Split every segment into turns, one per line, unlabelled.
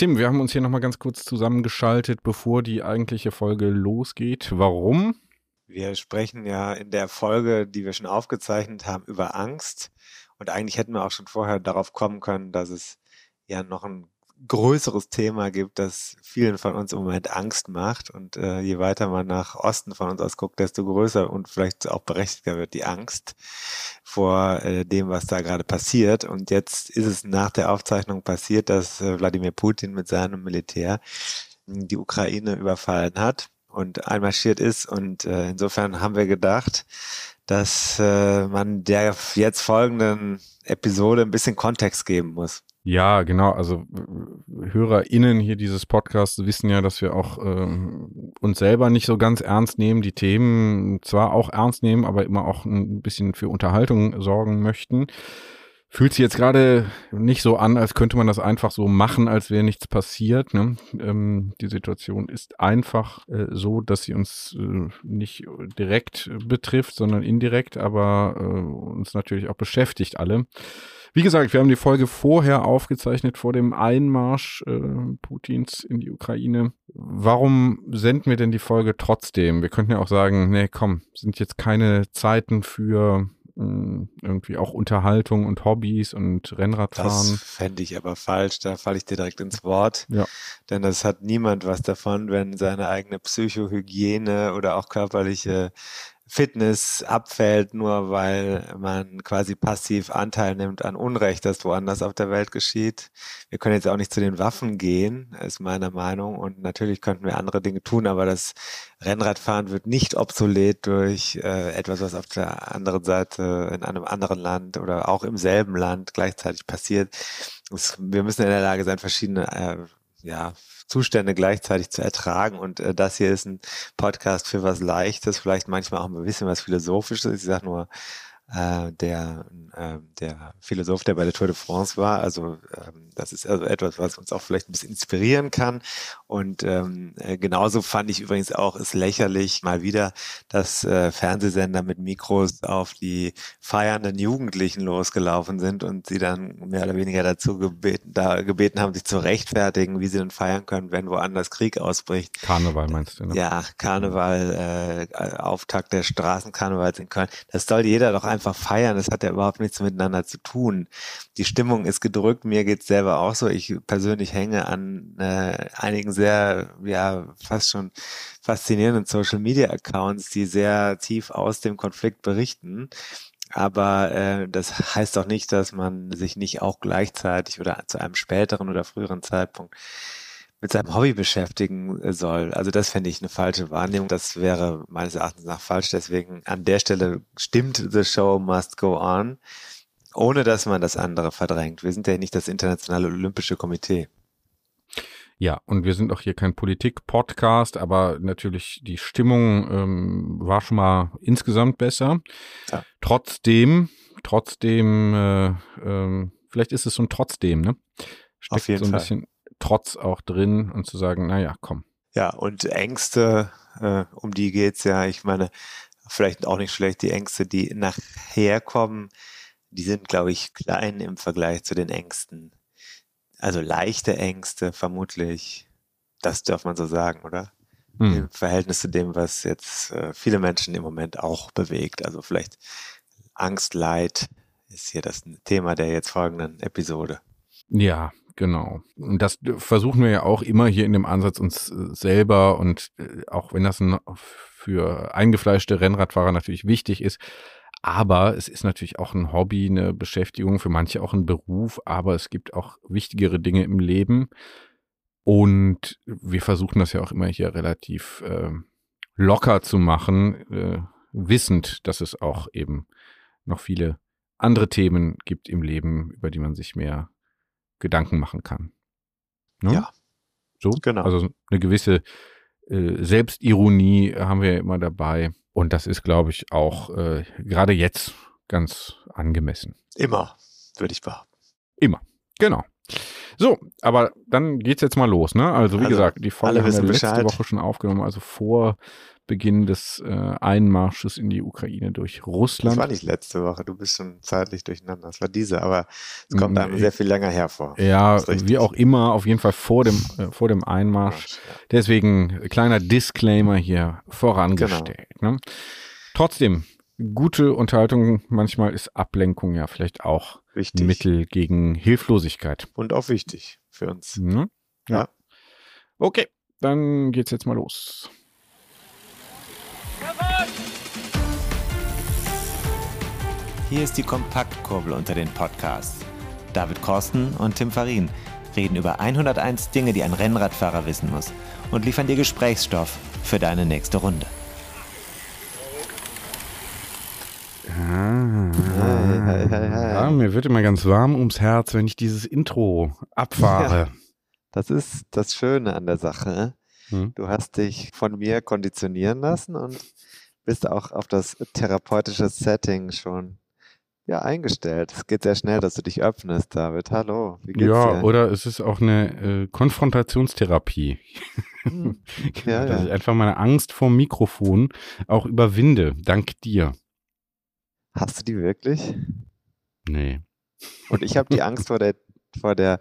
Tim, wir haben uns hier nochmal ganz kurz zusammengeschaltet, bevor die eigentliche Folge losgeht. Warum?
Wir sprechen ja in der Folge, die wir schon aufgezeichnet haben, über Angst. Und eigentlich hätten wir auch schon vorher darauf kommen können, dass es ja noch ein größeres Thema gibt, das vielen von uns im Moment Angst macht. Und äh, je weiter man nach Osten von uns aus guckt, desto größer und vielleicht auch berechtigter wird die Angst vor äh, dem, was da gerade passiert. Und jetzt ist es nach der Aufzeichnung passiert, dass äh, Wladimir Putin mit seinem Militär die Ukraine überfallen hat und einmarschiert ist. Und äh, insofern haben wir gedacht, dass äh, man der jetzt folgenden Episode ein bisschen Kontext geben muss.
Ja, genau. Also HörerInnen hier dieses Podcasts wissen ja, dass wir auch äh, uns selber nicht so ganz ernst nehmen, die Themen zwar auch ernst nehmen, aber immer auch ein bisschen für Unterhaltung sorgen möchten. Fühlt sich jetzt gerade nicht so an, als könnte man das einfach so machen, als wäre nichts passiert. Ne? Ähm, die Situation ist einfach äh, so, dass sie uns äh, nicht direkt betrifft, sondern indirekt, aber äh, uns natürlich auch beschäftigt alle. Wie gesagt, wir haben die Folge vorher aufgezeichnet vor dem Einmarsch äh, Putins in die Ukraine. Warum senden wir denn die Folge trotzdem? Wir könnten ja auch sagen, nee, komm, sind jetzt keine Zeiten für irgendwie auch Unterhaltung und Hobbys und Rennradfahren.
Das fände ich aber falsch, da falle ich dir direkt ins Wort. Ja. Denn das hat niemand was davon, wenn seine eigene Psychohygiene oder auch körperliche Fitness abfällt, nur weil man quasi passiv Anteil nimmt an Unrecht, das woanders auf der Welt geschieht. Wir können jetzt auch nicht zu den Waffen gehen, ist meine Meinung. Und natürlich könnten wir andere Dinge tun, aber das Rennradfahren wird nicht obsolet durch äh, etwas, was auf der anderen Seite in einem anderen Land oder auch im selben Land gleichzeitig passiert. Es, wir müssen in der Lage sein, verschiedene äh, ja, Zustände gleichzeitig zu ertragen. Und äh, das hier ist ein Podcast für was Leichtes, vielleicht manchmal auch ein bisschen was Philosophisches. Ich sage nur, äh, der, äh, der Philosoph, der bei der Tour de France war. Also ähm, das ist also etwas, was uns auch vielleicht ein bisschen inspirieren kann. Und ähm, äh, genauso fand ich übrigens auch es lächerlich mal wieder, dass äh, Fernsehsender mit Mikros auf die feiernden Jugendlichen losgelaufen sind und sie dann mehr oder weniger dazu gebeten, da gebeten haben, sich zu rechtfertigen, wie sie denn feiern können, wenn woanders Krieg ausbricht.
Karneval meinst du? Ne?
Ja, Karneval, äh, Auftakt der Straßenkarnevals in Köln. Das soll jeder doch einfach einfach feiern. Das hat ja überhaupt nichts miteinander zu tun. Die Stimmung ist gedrückt. Mir geht's selber auch so. Ich persönlich hänge an äh, einigen sehr, ja, fast schon faszinierenden Social Media Accounts, die sehr tief aus dem Konflikt berichten. Aber äh, das heißt doch nicht, dass man sich nicht auch gleichzeitig oder zu einem späteren oder früheren Zeitpunkt mit seinem Hobby beschäftigen äh, soll. Also das fände ich eine falsche Wahrnehmung. Das wäre meines Erachtens nach falsch. Deswegen an der Stelle stimmt The Show Must Go On, ohne dass man das andere verdrängt. Wir sind ja nicht das Internationale Olympische Komitee.
Ja, und wir sind auch hier kein Politik-Podcast, aber natürlich die Stimmung ähm, war schon mal insgesamt besser. Ja. Trotzdem, trotzdem, äh, äh, vielleicht ist es so ein Trotzdem, ne?
Steckt Auf jeden so ein
Fall. bisschen Trotz auch drin und zu sagen, naja, komm.
Ja, und Ängste, äh, um die geht's ja. Ich meine, vielleicht auch nicht schlecht, die Ängste, die nachher kommen, die sind, glaube ich, klein im Vergleich zu den Ängsten. Also leichte Ängste, vermutlich. Das darf man so sagen, oder? Hm. Im Verhältnis zu dem, was jetzt äh, viele Menschen im Moment auch bewegt. Also vielleicht Angst, Leid ist hier das Thema der jetzt folgenden Episode.
Ja, Genau. Und das versuchen wir ja auch immer hier in dem Ansatz uns äh, selber und äh, auch wenn das für eingefleischte Rennradfahrer natürlich wichtig ist, aber es ist natürlich auch ein Hobby, eine Beschäftigung, für manche auch ein Beruf, aber es gibt auch wichtigere Dinge im Leben. Und wir versuchen das ja auch immer hier relativ äh, locker zu machen, äh, wissend, dass es auch eben noch viele andere Themen gibt im Leben, über die man sich mehr Gedanken machen kann.
Ne? Ja.
So, genau. Also eine gewisse äh, Selbstironie haben wir ja immer dabei. Und das ist, glaube ich, auch äh, gerade jetzt ganz angemessen.
Immer, würde ich behaupten.
Immer, genau. So, aber dann geht's jetzt mal los, ne? Also wie also, gesagt, die Folge haben wir letzte Bescheid. Woche schon aufgenommen, also vor Beginn des äh, Einmarsches in die Ukraine durch Russland.
Das war nicht letzte Woche, du bist schon zeitlich durcheinander. Das war diese, aber es kommt einem sehr viel länger hervor.
Ja, wie auch immer, auf jeden Fall vor dem, äh, vor dem Einmarsch. Deswegen kleiner Disclaimer hier vorangestellt. Genau. Ne? Trotzdem, gute Unterhaltung, manchmal ist Ablenkung ja vielleicht auch wichtig. Mittel gegen Hilflosigkeit.
Und auch wichtig für uns.
Mhm. Ja. ja. Okay, dann geht's jetzt mal los.
Hier ist die Kompaktkurbel unter den Podcasts. David Korsten und Tim Farin reden über 101 Dinge, die ein Rennradfahrer wissen muss und liefern dir Gesprächsstoff für deine nächste Runde.
Ah, ja, mir wird immer ganz warm ums Herz, wenn ich dieses Intro abfahre. Ja,
das ist das Schöne an der Sache. Hm. Du hast dich von mir konditionieren lassen und bist auch auf das therapeutische Setting schon ja, eingestellt. Es geht sehr schnell, dass du dich öffnest, David. Hallo,
wie geht's ja, dir? Ja, oder es ist auch eine äh, Konfrontationstherapie. Hm. ja, dass ja. ich einfach meine Angst vor dem Mikrofon auch überwinde, dank dir.
Hast du die wirklich?
Nee.
Und ich habe die Angst vor der, vor der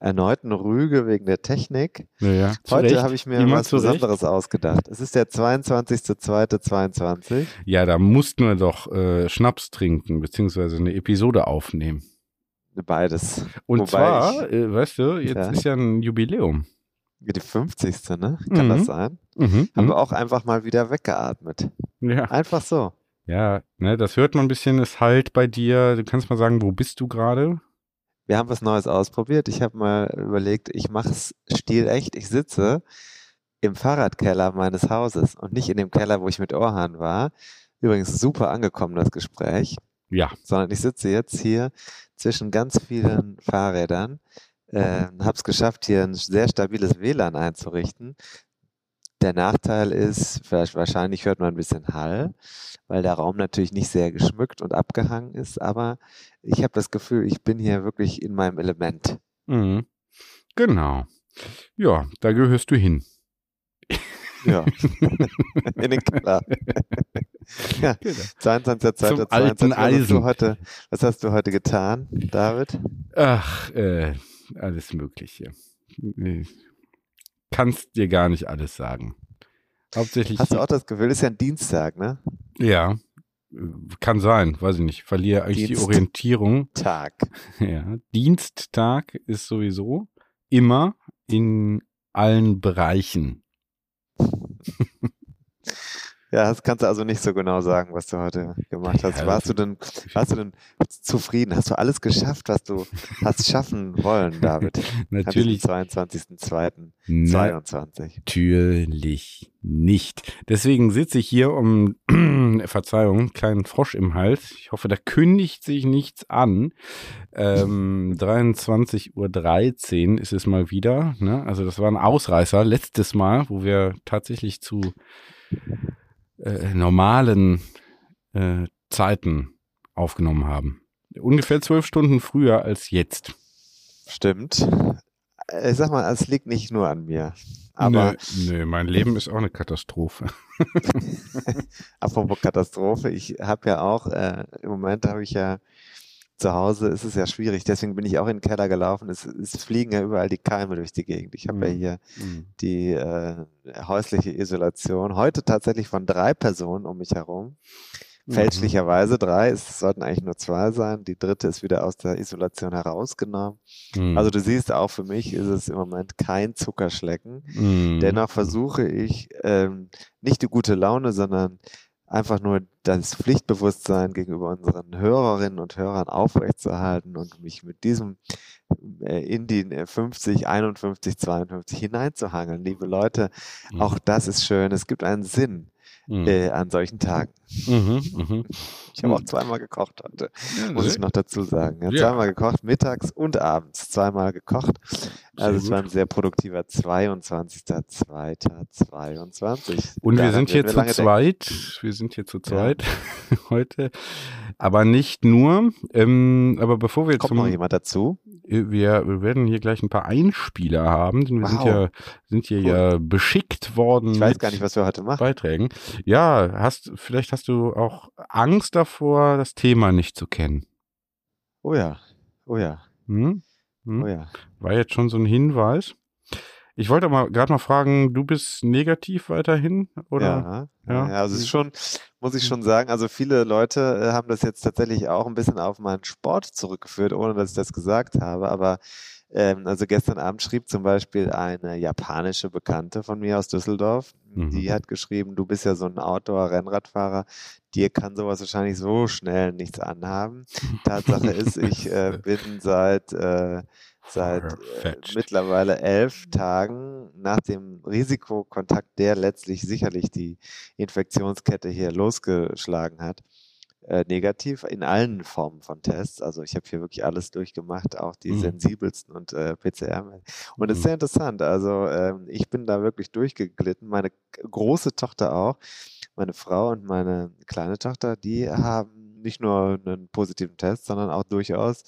erneuten Rüge wegen der Technik.
Ja,
Heute habe ich mir Niemand was Besonderes ausgedacht. Es ist der 22.02.22.
Ja, da mussten wir doch äh, Schnaps trinken, beziehungsweise eine Episode aufnehmen.
Beides.
Und Wobei zwar, ich, äh, weißt du, jetzt ja. ist ja ein Jubiläum.
Die 50. ne? Kann mhm. das sein? Mhm. Haben mhm. wir auch einfach mal wieder weggeatmet. Ja. Einfach so.
Ja, ne, das hört man ein bisschen, es halt bei dir. Du kannst mal sagen, wo bist du gerade?
Wir haben was Neues ausprobiert. Ich habe mal überlegt, ich mache es stilecht. Ich sitze im Fahrradkeller meines Hauses und nicht in dem Keller, wo ich mit Orhan war. Übrigens super angekommen, das Gespräch.
Ja.
Sondern ich sitze jetzt hier zwischen ganz vielen Fahrrädern, äh, habe es geschafft, hier ein sehr stabiles WLAN einzurichten. Der Nachteil ist, wahrscheinlich hört man ein bisschen Hall, weil der Raum natürlich nicht sehr geschmückt und abgehangen ist, aber ich habe das Gefühl, ich bin hier wirklich in meinem Element.
Mhm. Genau. Ja, da gehörst du hin.
Ja, in den Keller. ja, genau. 22.
Zum alten Eisen. Was hast,
du heute, was hast du heute getan, David?
Ach, äh, alles Mögliche. Kannst dir gar nicht alles sagen. Hauptsächlich.
Hast du auch das Gefühl, ist ja ein Dienstag, ne?
Ja, kann sein, weiß ich nicht. Verliere eigentlich Dienst die Orientierung.
Tag.
Ja, Diensttag ist sowieso immer in allen Bereichen.
Ja, das kannst du also nicht so genau sagen, was du heute gemacht hast. Warst du denn, warst du denn zufrieden? Hast du alles geschafft, was du hast schaffen wollen, David?
Natürlich.
22.02.22.
Natürlich nicht. Deswegen sitze ich hier um, Verzeihung, kleinen Frosch im Hals. Ich hoffe, da kündigt sich nichts an. Ähm, 23.13 Uhr ist es mal wieder. Ne? Also das war ein Ausreißer letztes Mal, wo wir tatsächlich zu äh, normalen äh, Zeiten aufgenommen haben. Ungefähr zwölf Stunden früher als jetzt.
Stimmt. Ich sag mal, es liegt nicht nur an mir. Aber
nö, nö mein Leben ist auch eine Katastrophe.
Apropos Katastrophe, ich habe ja auch, äh, im Moment habe ich ja zu Hause ist es ja schwierig, deswegen bin ich auch in den Keller gelaufen. Es, es fliegen ja überall die Keime durch die Gegend. Ich habe mhm. ja hier mhm. die äh, häusliche Isolation. Heute tatsächlich von drei Personen um mich herum. Mhm. Fälschlicherweise drei, es sollten eigentlich nur zwei sein. Die dritte ist wieder aus der Isolation herausgenommen. Mhm. Also du siehst, auch für mich ist es im Moment kein Zuckerschlecken. Dennoch versuche ich ähm, nicht die gute Laune, sondern einfach nur das Pflichtbewusstsein gegenüber unseren Hörerinnen und Hörern aufrechtzuerhalten und mich mit diesem äh, in die 50, 51, 52 hineinzuhangeln. Liebe Leute, mhm. auch das ist schön. Es gibt einen Sinn mhm. äh, an solchen Tagen. Mhm, mhm. Ich habe auch zweimal gekocht heute, muss ich noch dazu sagen. Ja, zweimal gekocht, mittags und abends zweimal gekocht. Also es war ein sehr produktiver 22.02.22.
Und wir sind hier zu zweit. Denken. Wir sind hier zu zweit ja. heute. Aber nicht nur. Ähm, aber bevor wir
Kommt zum, noch jemand dazu?
Wir, wir werden hier gleich ein paar Einspieler haben, denn wir wow. sind ja sind hier cool. ja beschickt worden.
Ich weiß gar nicht, was wir heute machen.
Beiträgen. Ja, hast vielleicht hast du auch Angst davor, das Thema nicht zu kennen.
Oh ja, oh ja. Hm?
Hm? Oh ja. War jetzt schon so ein Hinweis. Ich wollte mal gerade mal fragen, du bist negativ weiterhin, oder?
Ja, ja. ja also es ist schon, muss ich schon sagen, also viele Leute äh, haben das jetzt tatsächlich auch ein bisschen auf meinen Sport zurückgeführt, ohne dass ich das gesagt habe. Aber ähm, also gestern Abend schrieb zum Beispiel eine japanische Bekannte von mir aus Düsseldorf, mhm. die hat geschrieben, du bist ja so ein Outdoor-Rennradfahrer, dir kann sowas wahrscheinlich so schnell nichts anhaben. Tatsache ist, ich äh, bin seit äh, seit äh, mittlerweile elf Tagen nach dem Risikokontakt, der letztlich sicherlich die Infektionskette hier losgeschlagen hat, äh, negativ in allen Formen von Tests. Also ich habe hier wirklich alles durchgemacht, auch die mhm. sensibelsten und äh, PCR. Und es ist mhm. sehr interessant. Also ähm, ich bin da wirklich durchgeglitten. Meine große Tochter auch, meine Frau und meine kleine Tochter, die haben nicht nur einen positiven Test, sondern auch durchaus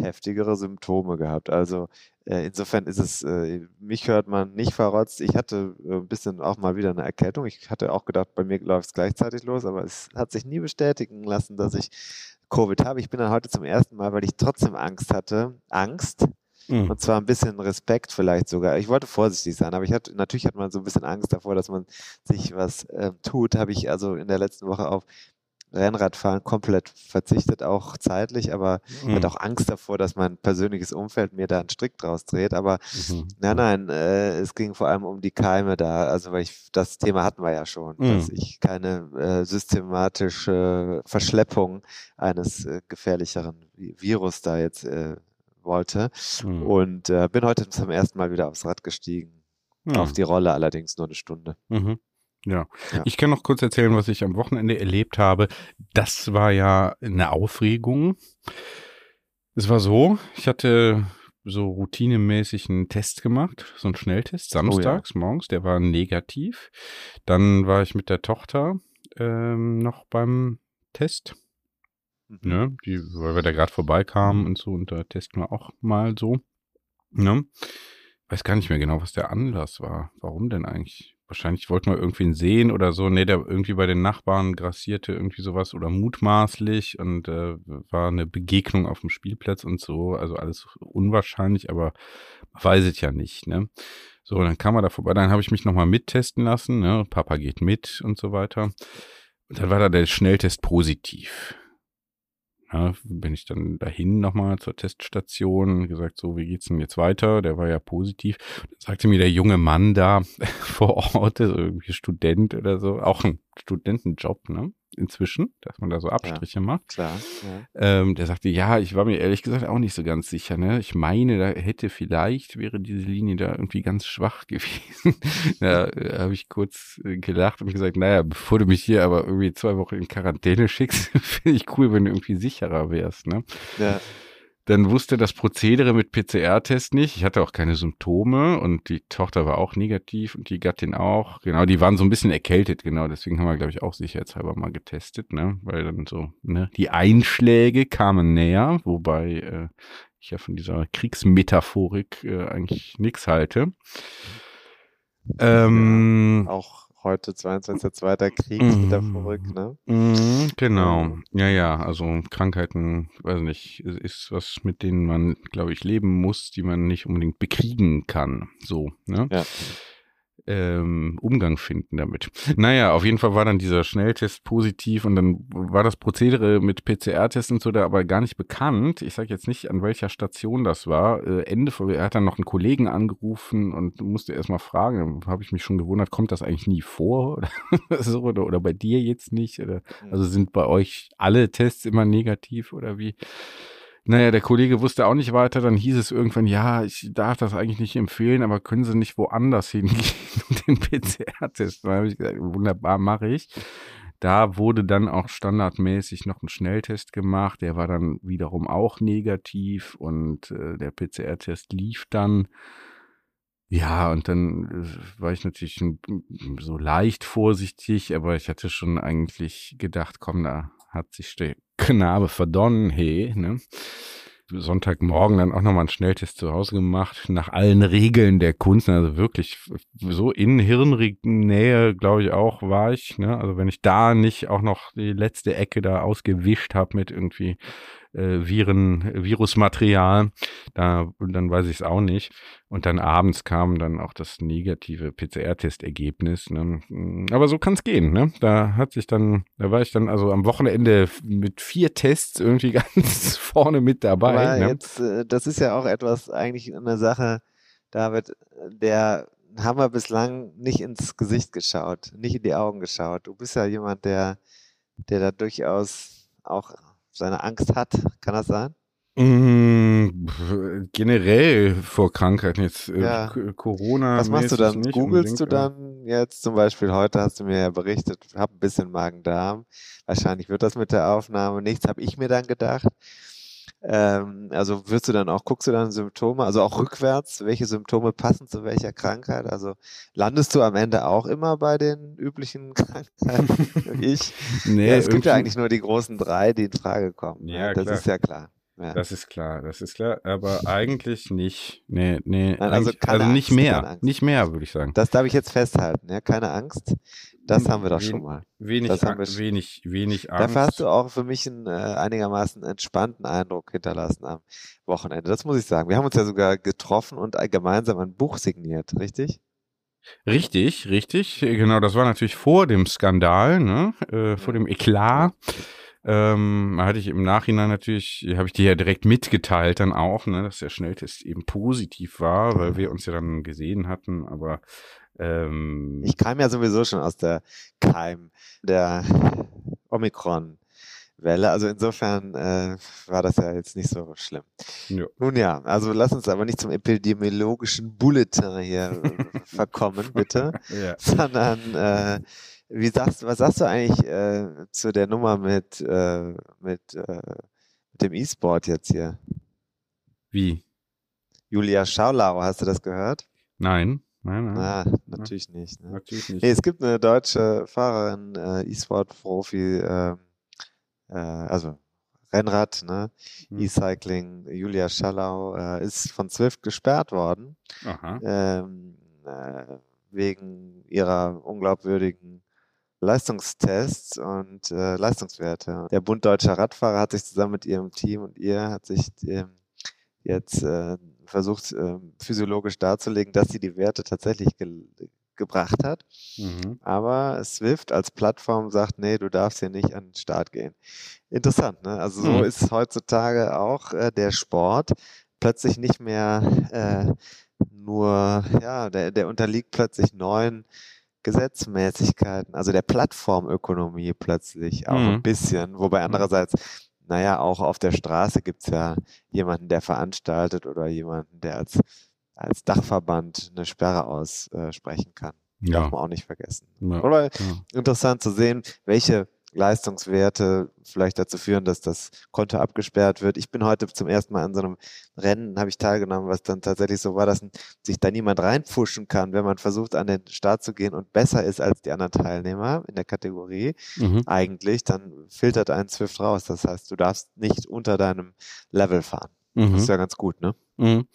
heftigere Symptome gehabt. Also äh, insofern ist es, äh, mich hört man nicht verrotzt. Ich hatte äh, ein bisschen auch mal wieder eine Erkältung. Ich hatte auch gedacht, bei mir läuft es gleichzeitig los, aber es hat sich nie bestätigen lassen, dass ich Covid habe. Ich bin dann heute zum ersten Mal, weil ich trotzdem Angst hatte. Angst. Mhm. Und zwar ein bisschen Respekt vielleicht sogar. Ich wollte vorsichtig sein, aber ich hatte, natürlich hat man so ein bisschen Angst davor, dass man sich was äh, tut. Habe ich also in der letzten Woche auf Rennradfahren komplett verzichtet, auch zeitlich, aber mhm. ich hatte auch Angst davor, dass mein persönliches Umfeld mir da einen Strick draus dreht. Aber mhm. nein, nein, äh, es ging vor allem um die Keime da. Also weil ich das Thema hatten wir ja schon, mhm. dass ich keine äh, systematische Verschleppung eines äh, gefährlicheren Virus da jetzt äh, wollte. Mhm. Und äh, bin heute zum ersten Mal wieder aufs Rad gestiegen. Auf die Rolle allerdings nur eine Stunde.
Ja. ja. Ich kann noch kurz erzählen, was ich am Wochenende erlebt habe. Das war ja eine Aufregung. Es war so, ich hatte so routinemäßig einen Test gemacht, so einen Schnelltest, samstags oh ja. morgens, der war negativ. Dann war ich mit der Tochter ähm, noch beim Test. Mhm. Ne, die, weil wir da gerade vorbeikamen und so, und da testen wir auch mal so. Ne? Weiß gar nicht mehr genau, was der Anlass war. Warum denn eigentlich? Wahrscheinlich wollten wir irgendwen sehen oder so. Nee, der irgendwie bei den Nachbarn grassierte irgendwie sowas oder mutmaßlich und äh, war eine Begegnung auf dem Spielplatz und so. Also alles unwahrscheinlich, aber man weiß es ja nicht, ne? So, dann kam er da vorbei, dann habe ich mich nochmal mittesten lassen, ne? Papa geht mit und so weiter. Und dann war da der Schnelltest positiv. Ja, bin ich dann dahin nochmal zur Teststation, gesagt, so, wie geht's denn jetzt weiter? Der war ja positiv. Dann sagte mir der junge Mann da vor Ort, so irgendwie Student oder so, auch ein Studentenjob, ne? Inzwischen, dass man da so Abstriche
ja,
macht.
Klar.
Ja. Ähm, der sagte, ja, ich war mir ehrlich gesagt auch nicht so ganz sicher. Ne? Ich meine, da hätte vielleicht, wäre diese Linie da irgendwie ganz schwach gewesen. da äh, habe ich kurz äh, gelacht und gesagt, naja, bevor du mich hier aber irgendwie zwei Wochen in Quarantäne schickst, finde ich cool, wenn du irgendwie sicherer wärst. Ne? Ja. Dann wusste das Prozedere mit PCR-Test nicht. Ich hatte auch keine Symptome und die Tochter war auch negativ und die Gattin auch. Genau, die waren so ein bisschen erkältet, genau. Deswegen haben wir, glaube ich, auch sicherheitshalber mal getestet, ne? Weil dann so, ne, die Einschläge kamen näher, wobei äh, ich ja von dieser Kriegsmetaphorik äh, eigentlich nichts halte.
Ähm, ja, auch heute 22.2. Krieg mhm. wieder verrückt, ne?
Mhm, genau. Ja, ja, also Krankheiten, weiß nicht, ist was, mit denen man, glaube ich, leben muss, die man nicht unbedingt bekriegen kann. So, ne? Ja ähm, Umgang finden damit. Naja, auf jeden Fall war dann dieser Schnelltest positiv und dann war das Prozedere mit PCR-Tests und so da aber gar nicht bekannt. Ich sage jetzt nicht, an welcher Station das war. Äh, Ende, er hat dann noch einen Kollegen angerufen und musste erstmal fragen, habe ich mich schon gewundert, kommt das eigentlich nie vor oder so oder, oder bei dir jetzt nicht? Oder, mhm. also sind bei euch alle Tests immer negativ oder wie? Naja, der Kollege wusste auch nicht weiter. Dann hieß es irgendwann, ja, ich darf das eigentlich nicht empfehlen, aber können Sie nicht woanders hingehen und den PCR-Test? Dann habe ich gesagt, wunderbar, mache ich. Da wurde dann auch standardmäßig noch ein Schnelltest gemacht. Der war dann wiederum auch negativ und äh, der PCR-Test lief dann. Ja, und dann äh, war ich natürlich so leicht vorsichtig, aber ich hatte schon eigentlich gedacht, komm, da hat sich Knabe verdonnen, hey, ne? Sonntagmorgen dann auch nochmal einen Schnelltest zu Hause gemacht, nach allen Regeln der Kunst. Also wirklich so in Hirnnähe, glaube ich, auch war ich. Ne? Also wenn ich da nicht auch noch die letzte Ecke da ausgewischt habe mit irgendwie äh, Viren, Virusmaterial. Da, dann weiß ich es auch nicht. Und dann abends kam dann auch das negative PCR-Testergebnis. Ne? Aber so kann es gehen. Ne? Da hat sich dann, da war ich dann also am Wochenende mit vier Tests irgendwie ganz vorne mit dabei.
Aber ne? jetzt, äh, das ist ja auch etwas, eigentlich eine Sache, David, der haben wir bislang nicht ins Gesicht geschaut, nicht in die Augen geschaut. Du bist ja jemand, der, der da durchaus auch seine Angst hat. Kann das sein?
Mm, generell vor Krankheiten jetzt äh,
Ja.
Corona.
Was machst du dann?
nicht
Googlest du dann jetzt zum Beispiel heute hast du mir ja berichtet, hab ein bisschen Magen-Darm. Wahrscheinlich wird das mit der Aufnahme nichts, habe ich mir dann gedacht. Ähm, also wirst du dann auch, guckst du dann Symptome, also auch rückwärts, welche Symptome passen zu welcher Krankheit? Also landest du am Ende auch immer bei den üblichen Krankheiten wie ich?
Nee,
ja, es gibt ja eigentlich nur die großen drei, die in Frage kommen. ne?
Ja,
das
klar.
ist ja klar. Ja.
Das ist klar, das ist klar, aber eigentlich nicht. Nee, nee,
Nein, also
also nicht
Angst, keine
mehr, nicht mehr, würde ich sagen.
Das darf ich jetzt festhalten, ja, keine Angst. Das haben wir doch
Wen-
schon mal.
Wenig,
das haben wir schon.
wenig, wenig Angst.
Dafür hast du auch für mich einen äh, einigermaßen entspannten Eindruck hinterlassen am Wochenende. Das muss ich sagen. Wir haben uns ja sogar getroffen und äh, gemeinsam ein Buch signiert, richtig?
Richtig, richtig. Genau, das war natürlich vor dem Skandal, ne? äh, vor dem Eklat. Ähm, hatte ich im Nachhinein natürlich, habe ich dir ja direkt mitgeteilt dann auch, ne, dass der Schnelltest eben positiv war, weil wir uns ja dann gesehen hatten, aber ähm,
Ich kam ja sowieso schon aus der Keim der Omikron-Welle. Also insofern äh, war das ja jetzt nicht so schlimm.
ja.
Nun ja, also lass uns aber nicht zum epidemiologischen Bulletin hier verkommen, bitte.
ja.
sondern äh, wie sagst, was sagst du eigentlich äh, zu der Nummer mit, äh, äh, mit dem E-Sport jetzt hier?
Wie?
Julia Schaulau, hast du das gehört?
Nein, nein, nein,
Na, natürlich nicht. Ne?
natürlich nicht.
Nee, es gibt eine deutsche Fahrerin, äh, E-Sport-Profi, ähm, äh, also Rennrad, ne?
Hm.
E-Cycling, Julia Schallau, äh, ist von Zwift gesperrt worden. Ähm, äh, wegen ihrer unglaubwürdigen Leistungstests und äh, Leistungswerte. Der Bund Deutscher Radfahrer hat sich zusammen mit ihrem Team und ihr hat sich ähm, jetzt äh, versucht, ähm, physiologisch darzulegen, dass sie die Werte tatsächlich ge gebracht hat.
Mhm.
Aber Swift als Plattform sagt, nee, du darfst hier nicht an den Start gehen. Interessant, ne? Also so
Mhm.
ist heutzutage auch äh, der Sport plötzlich nicht mehr äh, nur, ja, der, der unterliegt plötzlich neuen Gesetzmäßigkeiten, also der Plattformökonomie plötzlich auch ein
Mhm.
bisschen, wobei andererseits, naja, auch auf der Straße gibt's ja jemanden, der veranstaltet oder jemanden, der als, als Dachverband eine Sperre aussprechen kann.
Ja.
Darf man auch nicht vergessen.
Ja.
Oder
Ja.
interessant zu sehen, welche Leistungswerte vielleicht dazu führen, dass das Konto abgesperrt wird. Ich bin heute zum ersten Mal an so einem Rennen, habe ich teilgenommen, was dann tatsächlich so war, dass sich da niemand reinpfuschen kann, wenn man versucht, an den Start zu gehen und besser ist als die anderen Teilnehmer in der Kategorie.
Mhm.
Eigentlich, dann filtert ein Swift raus. Das heißt, du darfst nicht unter deinem Level fahren.
Mhm.
Das ist ja ganz gut, ne?
Mhm.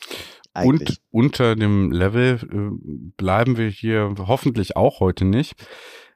Und unter dem Level äh, bleiben wir hier hoffentlich auch heute nicht.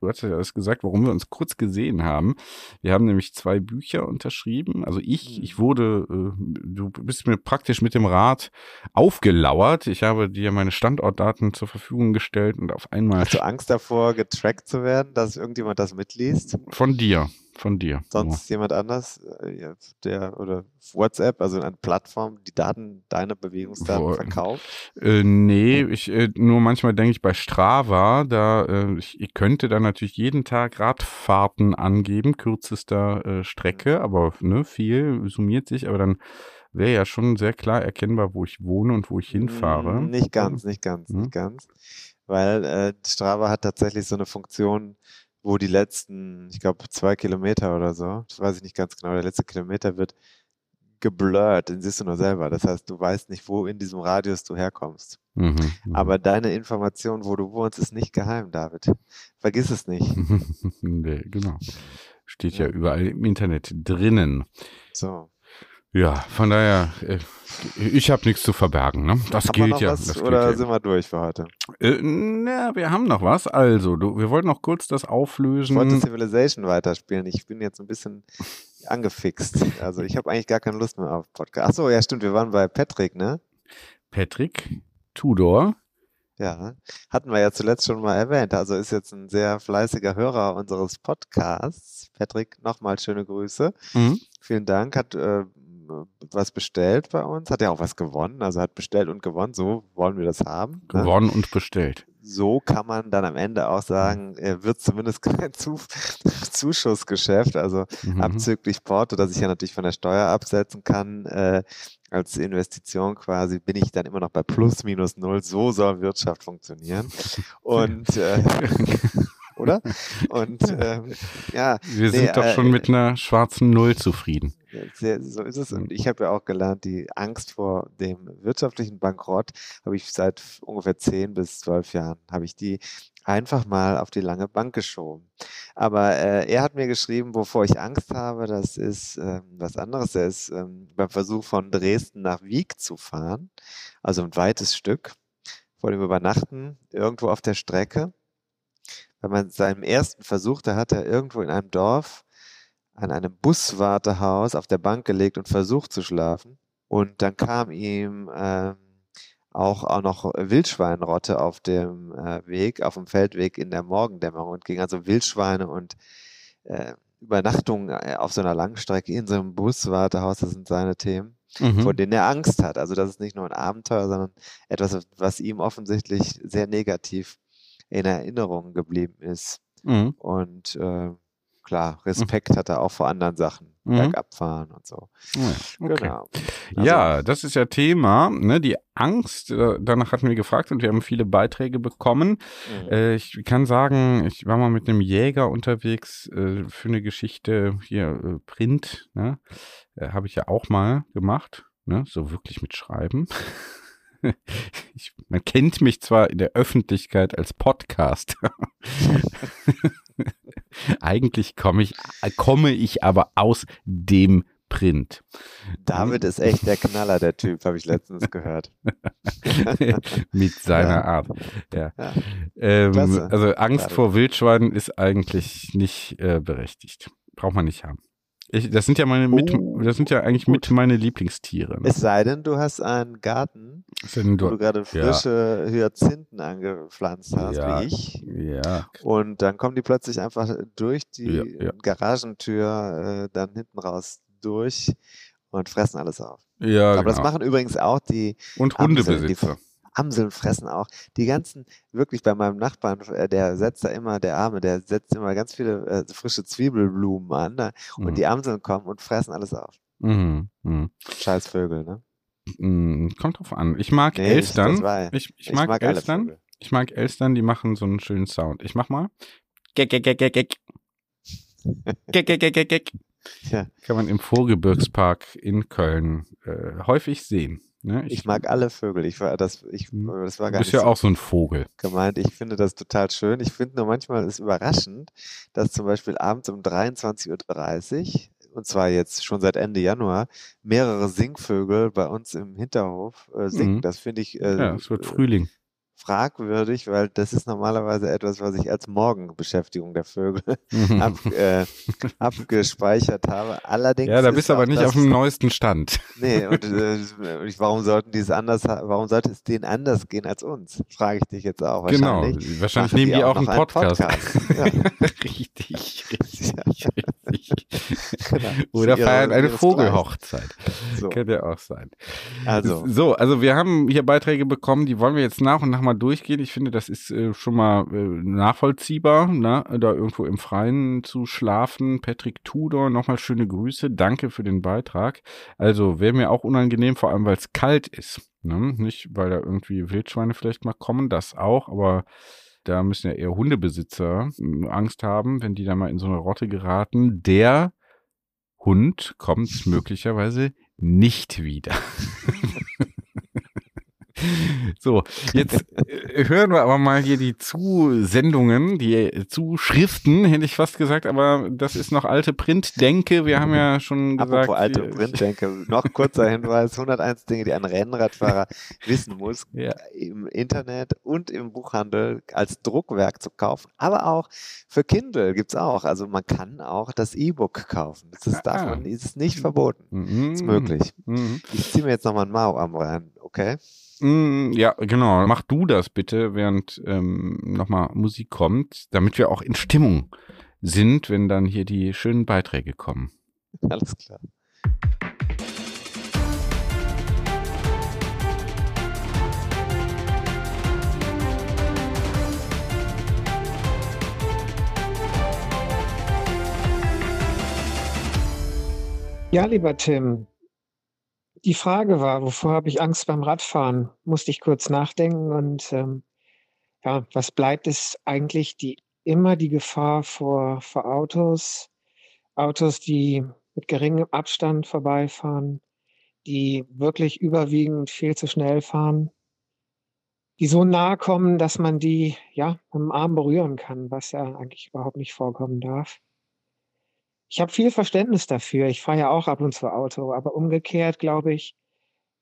Du hast ja alles gesagt, warum wir uns kurz gesehen haben. Wir haben nämlich zwei Bücher unterschrieben. Also ich,
Mhm.
ich wurde, äh, du bist mir praktisch mit dem Rad aufgelauert. Ich habe dir meine Standortdaten zur Verfügung gestellt und auf einmal
Hast du Angst davor, getrackt zu werden, dass irgendjemand das mitliest?
von dir, von dir.
sonst jemand anders, äh, ja, der oder WhatsApp, also eine Plattform, die Daten, deine Bewegungsdaten
Wo-
verkauft.
Äh, nee, ich äh, nur manchmal denke ich bei Strava, da äh, ich, ich könnte da natürlich jeden Tag Radfahrten angeben, kürzester Strecke, aber ne, viel summiert sich, aber dann wäre ja schon sehr klar erkennbar, wo ich wohne und wo ich hinfahre.
Mm, Nicht ganz, nicht ganz,
Hm?
nicht ganz. Weil Strava hat tatsächlich so eine Funktion, wo die letzten, ich glaube, zwei Kilometer oder so, das weiß ich nicht ganz genau, der letzte Kilometer wird geblurrt, den siehst du nur selber. Das heißt, du weißt nicht, wo in diesem Radius du herkommst.
Mhm, mhm.
Aber deine Information, wo du wohnst, ist nicht geheim, David. Vergiss es nicht.
nee, genau. Steht ja.
Ja.
überall im Internet drinnen.
So.
Ja, von daher, äh, ich habe nichts zu verbergen. Ne? Das
haben
gilt ja.
Was,
das
oder
gilt
sind wir durch für heute?
Äh, na, wir haben noch was. Also, du, wir wollten noch kurz das auflösen.
Ich wollte Civilization weiterspielen. Ich bin jetzt ein bisschen angefixt. Also, ich habe eigentlich gar keine Lust mehr auf Podcast. Achso, ja, stimmt. Wir waren bei Patrick, ne?
Patrick Tudor.
Ja, hatten wir ja zuletzt schon mal erwähnt. Also ist jetzt ein sehr fleißiger Hörer unseres Podcasts. Patrick, nochmal schöne Grüße. Mhm. Vielen Dank. Hat äh, was bestellt bei uns, hat ja auch was gewonnen, also hat bestellt und gewonnen, so wollen wir das haben.
Ne? Gewonnen ne? und bestellt.
So kann man dann am Ende auch sagen, er wird zumindest kein Zuschussgeschäft, also mhm. abzüglich Porto, das ich ja natürlich von der Steuer absetzen kann, äh, als Investition quasi, bin ich dann immer noch bei plus minus null. So soll Wirtschaft funktionieren. Und äh, oder? Und ähm, ja.
Wir sind nee, doch schon äh, mit einer schwarzen Null zufrieden.
Sehr, so ist es. Und ich habe ja auch gelernt, die Angst vor dem wirtschaftlichen Bankrott habe ich seit ungefähr zehn bis zwölf Jahren, habe ich die einfach mal auf die lange Bank geschoben. Aber äh, er hat mir geschrieben, wovor ich Angst habe, das ist ähm, was anderes. Er ist ähm, beim Versuch von Dresden nach Wieg zu fahren, also ein weites Stück, vor dem Übernachten, irgendwo auf der Strecke. Bei seinem ersten Versuch, da hat er irgendwo in einem Dorf an einem Buswartehaus auf der Bank gelegt und versucht zu schlafen. Und dann kam ihm ähm, auch, auch noch Wildschweinrotte auf dem äh, Weg, auf dem Feldweg in der Morgendämmerung und ging also Wildschweine und äh, Übernachtung äh, auf so einer Langstrecke in so einem Buswartehaus, das sind seine Themen, mhm. vor denen er Angst hat. Also das ist nicht nur ein Abenteuer, sondern etwas, was ihm offensichtlich sehr negativ in Erinnerung geblieben ist. Mhm. Und äh, klar, Respekt mhm. hat er auch vor anderen Sachen, mhm. bergab fahren und so.
Ja, okay. Genau. Also, ja, das ist ja Thema, ne? die Angst, äh, danach hatten wir gefragt und wir haben viele Beiträge bekommen. Mhm. Äh, ich kann sagen, ich war mal mit einem Jäger unterwegs äh, für eine Geschichte hier, äh, Print, ne? Äh, habe ich ja auch mal gemacht, ne? so wirklich mit Schreiben. Ich, man kennt mich zwar in der Öffentlichkeit als Podcast. Eigentlich komme ich, komme ich aber aus dem Print.
David ist echt der Knaller, der Typ, habe ich letztens gehört.
Mit seiner ja. Art. Ja. ja. Ähm, also Angst Klasse. vor Wildschweinen ist eigentlich nicht äh, berechtigt. Braucht man nicht haben. Ich, das sind ja meine mit, oh, das sind ja eigentlich gut. mit meine Lieblingstiere.
Ne? Es sei denn, du hast einen Garten, du, wo du gerade frische ja. Hyazinthen angepflanzt hast, ja. wie ich.
Ja.
Und dann kommen die plötzlich einfach durch die ja, Garagentür äh, dann hinten raus durch und fressen alles auf.
Ja,
Aber
genau.
das machen übrigens auch die
und Hundebesitzer.
Amseln fressen auch. Die ganzen, wirklich bei meinem Nachbarn, äh, der setzt da immer, der Arme, der setzt immer ganz viele äh, frische Zwiebelblumen an ne? und mhm. die Amseln kommen und fressen alles auf.
Mhm. Mhm.
Scheiß Vögel, ne?
Mhm, kommt drauf an. Ich mag nee, Elstern. Ich, ich, ich, mag, mag Elstern. Ich mag Elstern, die machen so einen schönen Sound. Ich mach mal. Gek, gek, gek, gek. Gek, gek, gek, gek. Ja. Kann man im Vorgebirgspark in Köln äh, häufig sehen. Ne?
Ich, ich, mag alle Vögel. Ich war, das, ich,
hm.
das war gar
du bist ja so auch so ein Vogel.
Gemeint. Ich finde das total schön. Ich finde nur manchmal ist überraschend, dass zum Beispiel abends um 23.30 Uhr und zwar jetzt schon seit Ende Januar, mehrere Singvögel bei uns im Hinterhof äh, singen. Mhm. Das finde ich. Äh,
ja, es wird Frühling
fragwürdig, weil das ist normalerweise etwas, was ich als Morgenbeschäftigung der Vögel mhm. ab, äh, abgespeichert habe. Allerdings.
Ja, da bist du aber nicht auf dem neuesten Stand.
Nee, und äh, warum sollten die es anders, warum sollte es denen anders gehen als uns? Frage ich dich jetzt auch.
Genau, wahrscheinlich nehmen die, die auch, einen Podcast. Einen Podcast. Ja. richtig, richtig, richtig. Genau. Oder ihre, feiern eine Vogelhochzeit. So. Könnte ja auch sein. Also. So, also wir haben hier Beiträge bekommen, die wollen wir jetzt nach und nach mal mal durchgehen. Ich finde, das ist äh, schon mal äh, nachvollziehbar, ne? da irgendwo im Freien zu schlafen. Patrick Tudor, nochmal schöne Grüße. Danke für den Beitrag. Also wäre mir auch unangenehm, vor allem weil es kalt ist. Ne? Nicht, weil da irgendwie Wildschweine vielleicht mal kommen, das auch, aber da müssen ja eher Hundebesitzer hm, Angst haben, wenn die da mal in so eine Rotte geraten. Der Hund kommt möglicherweise nicht wieder. So, jetzt äh, hören wir aber mal hier die Zusendungen, die Zuschriften, hätte ich fast gesagt, aber das ist noch alte Printdenke. Wir haben ja schon gesagt.
Apropos alte Printdenke, noch kurzer Hinweis, 101 Dinge, die ein Rennradfahrer wissen muss, ja. im Internet und im Buchhandel als Druckwerk zu kaufen, aber auch für Kindle gibt es auch. Also man kann auch das E-Book kaufen. Das ist, darf man, ist nicht verboten. Mhm. Ist möglich. Mhm. Ich ziehe mir jetzt nochmal ein Mau am rein, okay?
Mm, ja, genau. Mach du das bitte, während ähm, nochmal Musik kommt, damit wir auch in Stimmung sind, wenn dann hier die schönen Beiträge kommen.
Alles klar.
Ja, lieber Tim, die Frage war, wovor habe ich Angst beim Radfahren? Musste ich kurz nachdenken und ähm, ja, was bleibt, ist eigentlich die immer die Gefahr vor, vor Autos, Autos, die mit geringem Abstand vorbeifahren, die wirklich überwiegend viel zu schnell fahren, die so nahe kommen, dass man die ja mit dem Arm berühren kann, was ja eigentlich überhaupt nicht vorkommen darf. Ich habe viel Verständnis dafür. Ich fahre ja auch ab und zu Auto, aber umgekehrt glaube ich,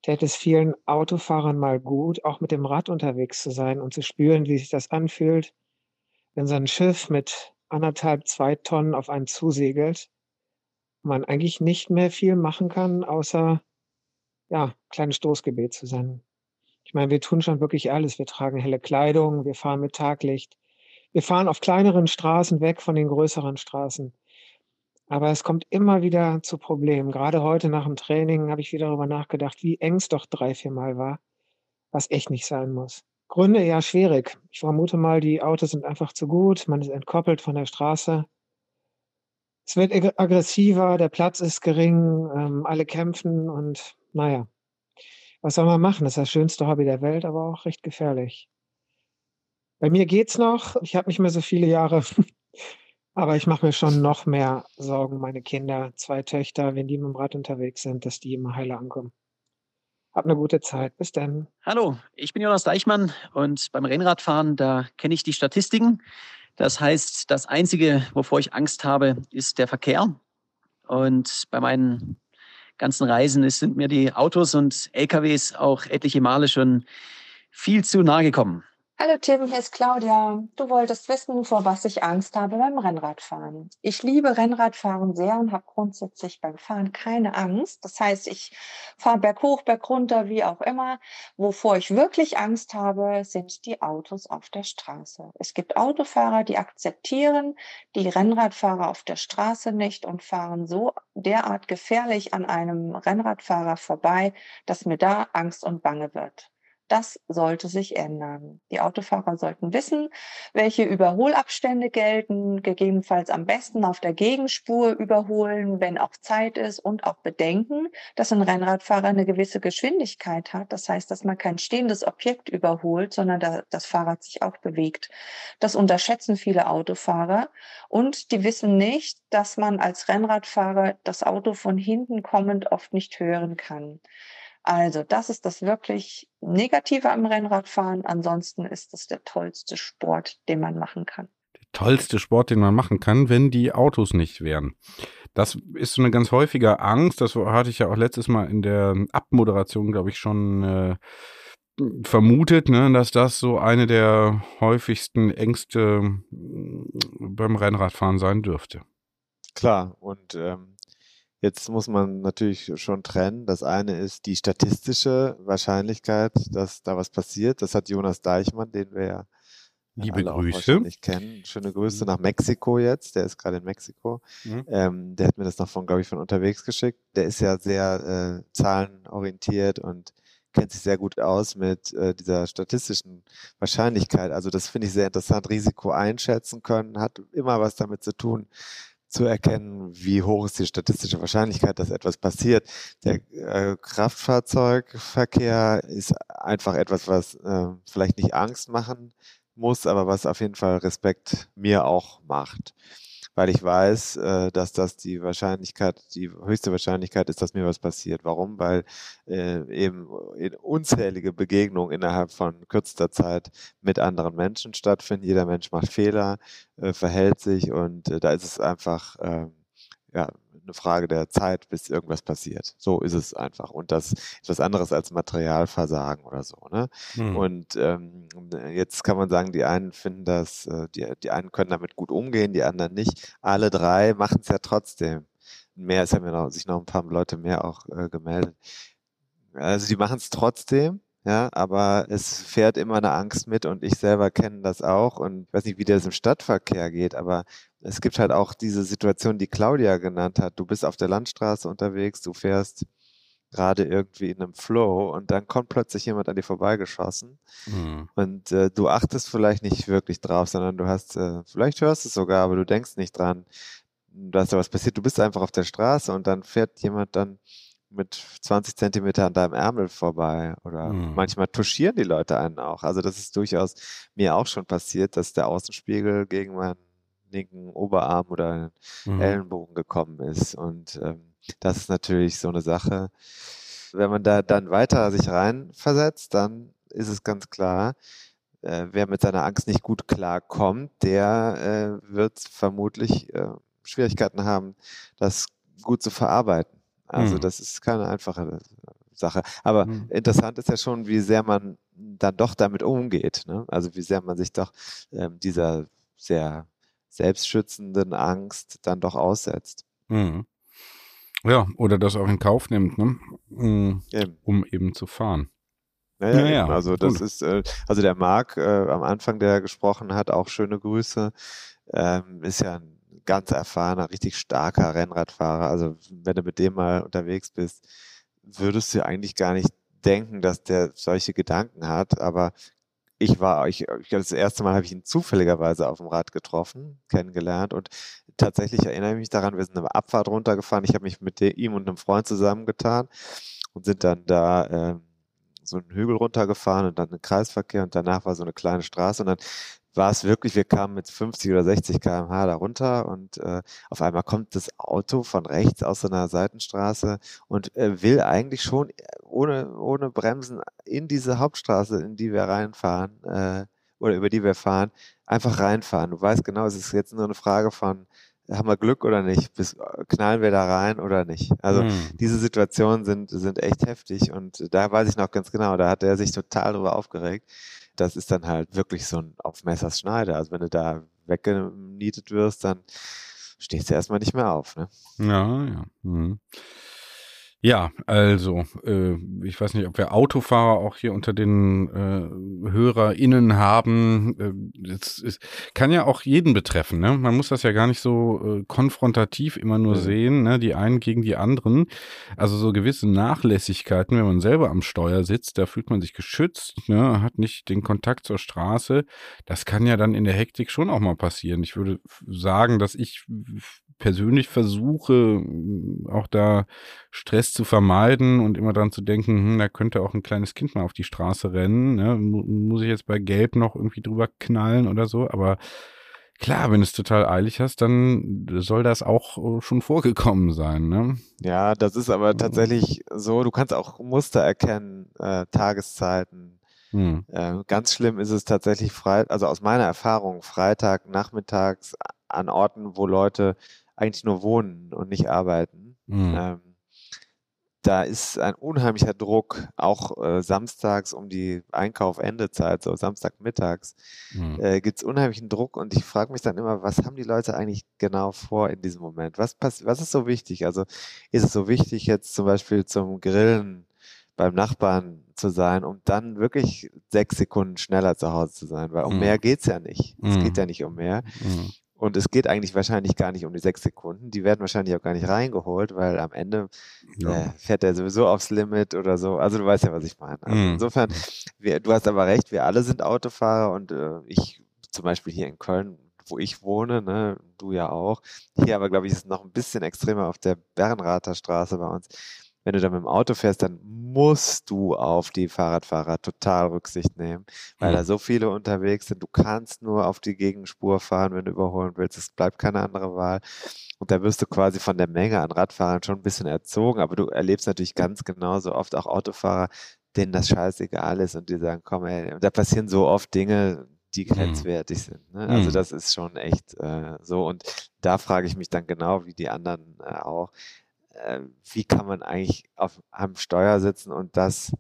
täte es vielen Autofahrern mal gut, auch mit dem Rad unterwegs zu sein und zu spüren, wie sich das anfühlt, wenn so ein Schiff mit anderthalb, zwei Tonnen auf einen zusegelt, man eigentlich nicht mehr viel machen kann, außer ja, kleines Stoßgebet zu sein. Ich meine, wir tun schon wirklich alles. Wir tragen helle Kleidung, wir fahren mit Taglicht, wir fahren auf kleineren Straßen weg von den größeren Straßen. Aber es kommt immer wieder zu Problemen. Gerade heute nach dem Training habe ich wieder darüber nachgedacht, wie eng es doch drei, vier Mal war, was echt nicht sein muss. Gründe ja schwierig. Ich vermute mal, die Autos sind einfach zu gut, man ist entkoppelt von der Straße. Es wird aggressiver, der Platz ist gering, ähm, alle kämpfen und naja, was soll man machen? Das ist das schönste Hobby der Welt, aber auch recht gefährlich. Bei mir geht's noch. Ich habe nicht mehr so viele Jahre aber ich mache mir schon noch mehr Sorgen, meine Kinder, zwei Töchter, wenn die mit dem Rad unterwegs sind, dass die immer heile ankommen. Hab eine gute Zeit. Bis dann.
Hallo, ich bin Jonas Deichmann und beim Rennradfahren, da kenne ich die Statistiken. Das heißt, das Einzige, wovor ich Angst habe, ist der Verkehr. Und bei meinen ganzen Reisen sind mir die Autos und LKWs auch etliche Male schon viel zu nahe gekommen.
Hallo Tim, hier ist Claudia. Du wolltest wissen, vor was ich Angst habe beim Rennradfahren. Ich liebe Rennradfahren sehr und habe grundsätzlich beim Fahren keine Angst. Das heißt, ich fahre berghoch, bergunter, wie auch immer. Wovor ich wirklich Angst habe, sind die Autos auf der Straße. Es gibt Autofahrer, die akzeptieren die Rennradfahrer auf der Straße nicht und fahren so derart gefährlich an einem Rennradfahrer vorbei, dass mir da Angst und Bange wird. Das sollte sich ändern. Die Autofahrer sollten wissen, welche Überholabstände gelten, gegebenenfalls am besten auf der Gegenspur überholen, wenn auch Zeit ist und auch bedenken, dass ein Rennradfahrer eine gewisse Geschwindigkeit hat. Das heißt, dass man kein stehendes Objekt überholt, sondern das Fahrrad sich auch bewegt. Das unterschätzen viele Autofahrer und die wissen nicht, dass man als Rennradfahrer das Auto von hinten kommend oft nicht hören kann. Also das ist das wirklich Negative am Rennradfahren. Ansonsten ist es der tollste Sport, den man machen kann.
Der tollste Sport, den man machen kann, wenn die Autos nicht wären. Das ist so eine ganz häufige Angst. Das hatte ich ja auch letztes Mal in der Abmoderation, glaube ich, schon äh, vermutet, ne, dass das so eine der häufigsten Ängste mm, beim Rennradfahren sein dürfte.
Klar, und ähm, Jetzt muss man natürlich schon trennen. Das eine ist die statistische Wahrscheinlichkeit, dass da was passiert. Das hat Jonas Deichmann, den wir ja
Liebe Grüße.
nicht kennen. Schöne Grüße nach Mexiko jetzt. Der ist gerade in Mexiko. Mhm. Ähm, der hat mir das noch von, glaube ich, von unterwegs geschickt. Der ist ja sehr äh, zahlenorientiert und kennt sich sehr gut aus mit äh, dieser statistischen Wahrscheinlichkeit. Also das finde ich sehr interessant. Risiko einschätzen können hat immer was damit zu tun, zu erkennen, wie hoch ist die statistische Wahrscheinlichkeit, dass etwas passiert. Der äh, Kraftfahrzeugverkehr ist einfach etwas, was äh, vielleicht nicht Angst machen muss, aber was auf jeden Fall Respekt mir auch macht. Weil ich weiß, äh, dass das die Wahrscheinlichkeit, die höchste Wahrscheinlichkeit ist, dass mir was passiert. Warum? Weil äh, eben unzählige Begegnungen innerhalb von kürzester Zeit mit anderen Menschen stattfinden. Jeder Mensch macht Fehler, äh, verhält sich und äh, da ist es einfach äh, ja, eine Frage der Zeit, bis irgendwas passiert. So ist es einfach. Und das ist was anderes als Materialversagen oder so. Ne? Mhm. Und ähm, jetzt kann man sagen, die einen finden das, äh, die, die einen können damit gut umgehen, die anderen nicht. Alle drei machen es ja trotzdem. Mehr ist ja mir noch, sich noch ein paar Leute mehr auch äh, gemeldet. Also die machen es trotzdem ja, aber es fährt immer eine Angst mit und ich selber kenne das auch und ich weiß nicht, wie das im Stadtverkehr geht, aber es gibt halt auch diese Situation, die Claudia genannt hat. Du bist auf der Landstraße unterwegs, du fährst gerade irgendwie in einem Flow und dann kommt plötzlich jemand an dir vorbeigeschossen mhm. und äh, du achtest vielleicht nicht wirklich drauf, sondern du hast, äh, vielleicht hörst du es sogar, aber du denkst nicht dran, dass da was passiert. Du bist einfach auf der Straße und dann fährt jemand dann mit 20 Zentimeter an deinem Ärmel vorbei oder mhm. manchmal touchieren die Leute einen auch. Also das ist durchaus mir auch schon passiert, dass der Außenspiegel gegen meinen linken Oberarm oder mhm. Ellenbogen gekommen ist und ähm, das ist natürlich so eine Sache. Wenn man da dann weiter sich reinversetzt, dann ist es ganz klar, äh, wer mit seiner Angst nicht gut klarkommt, der äh, wird vermutlich äh, Schwierigkeiten haben, das gut zu verarbeiten. Also mhm. das ist keine einfache Sache. Aber mhm. interessant ist ja schon, wie sehr man dann doch damit umgeht. Ne? Also wie sehr man sich doch ähm, dieser sehr selbstschützenden Angst dann doch aussetzt.
Mhm. Ja, oder das auch in Kauf nimmt, ne? Eben. um eben zu fahren.
Ja, ja, ja, also das Gut. ist, äh, also der Marc äh, am Anfang, der gesprochen hat, auch schöne Grüße, ähm, ist ja ein ganz erfahrener, richtig starker Rennradfahrer. Also wenn du mit dem mal unterwegs bist, würdest du eigentlich gar nicht denken, dass der solche Gedanken hat. Aber ich war, ich, ich das erste Mal habe ich ihn zufälligerweise auf dem Rad getroffen, kennengelernt und tatsächlich erinnere ich mich daran, wir sind eine Abfahrt runtergefahren. Ich habe mich mit ihm und einem Freund zusammengetan und sind dann da äh, so einen Hügel runtergefahren und dann einen Kreisverkehr und danach war so eine kleine Straße und dann war es wirklich, wir kamen mit 50 oder 60 km/h da runter und äh, auf einmal kommt das Auto von rechts aus so einer Seitenstraße und äh, will eigentlich schon äh, ohne, ohne Bremsen in diese Hauptstraße, in die wir reinfahren äh, oder über die wir fahren, einfach reinfahren. Du weißt genau, es ist jetzt nur eine Frage von, haben wir Glück oder nicht? Bis, äh, knallen wir da rein oder nicht? Also mhm. diese Situationen sind, sind echt heftig und da weiß ich noch ganz genau, da hat er sich total drüber aufgeregt das ist dann halt wirklich so ein auf Messers Schneide. Also wenn du da weggenietet wirst, dann stehst du erstmal nicht mehr auf. Ne?
Ja, ja. Mhm. Ja, also, äh, ich weiß nicht, ob wir Autofahrer auch hier unter den äh, HörerInnen haben. Äh, es, es kann ja auch jeden betreffen, ne? Man muss das ja gar nicht so äh, konfrontativ immer nur mhm. sehen, ne? Die einen gegen die anderen. Also so gewisse Nachlässigkeiten, wenn man selber am Steuer sitzt, da fühlt man sich geschützt, ne? Hat nicht den Kontakt zur Straße. Das kann ja dann in der Hektik schon auch mal passieren. Ich würde sagen, dass ich persönlich versuche, auch da Stress zu vermeiden und immer dran zu denken, hm, da könnte auch ein kleines Kind mal auf die Straße rennen. Ne? Muss ich jetzt bei Gelb noch irgendwie drüber knallen oder so? Aber klar, wenn du es total eilig hast, dann soll das auch äh, schon vorgekommen sein. Ne?
Ja, das ist aber tatsächlich so. Du kannst auch Muster erkennen, äh, Tageszeiten. Hm. Äh, ganz schlimm ist es tatsächlich frei, also aus meiner Erfahrung, Freitag nachmittags an Orten, wo Leute eigentlich nur wohnen und nicht arbeiten. Mhm. Ähm, da ist ein unheimlicher Druck, auch äh, samstags um die Einkauf-Endezeit, so Samstagmittags, mhm. äh, gibt es unheimlichen Druck und ich frage mich dann immer, was haben die Leute eigentlich genau vor in diesem Moment? Was, pass was ist so wichtig? Also ist es so wichtig, jetzt zum Beispiel zum Grillen beim Nachbarn zu sein, um dann wirklich sechs Sekunden schneller zu Hause zu sein, weil um mhm. mehr geht's ja nicht. Es geht hm. ja nicht um mehr. Und es geht eigentlich wahrscheinlich gar nicht um die sechs Sekunden. Die werden wahrscheinlich auch gar nicht reingeholt, weil am Ende ja. äh, fährt er sowieso aufs Limit oder so. Also du weißt ja, was ich meine. Also mhm. Insofern, wir, du hast aber recht, wir alle sind Autofahrer und äh, ich zum Beispiel hier in Köln, wo ich wohne, ne, du ja auch. Hier aber, glaube ich, ist es noch ein bisschen extremer auf der Bernrather Straße bei uns wenn du da mit dem Auto fährst, dann musst du auf die Fahrradfahrer total Rücksicht nehmen, weil mhm. da so viele unterwegs sind. Du kannst nur auf die Gegenspur fahren, wenn du überholen willst. Es bleibt keine andere Wahl. Und da wirst du quasi von der Menge an Radfahrern schon ein bisschen erzogen, aber du erlebst natürlich ganz genauso oft auch Autofahrer, denen das scheißegal ist und die sagen, komm ey, da passieren so oft Dinge, die mhm. grenzwertig sind. Ne? Also mhm. das ist schon echt äh, so. Und da frage ich mich dann genau, wie die anderen äh, auch, äh, wie kann man eigentlich auf am Steuer sitzen und das,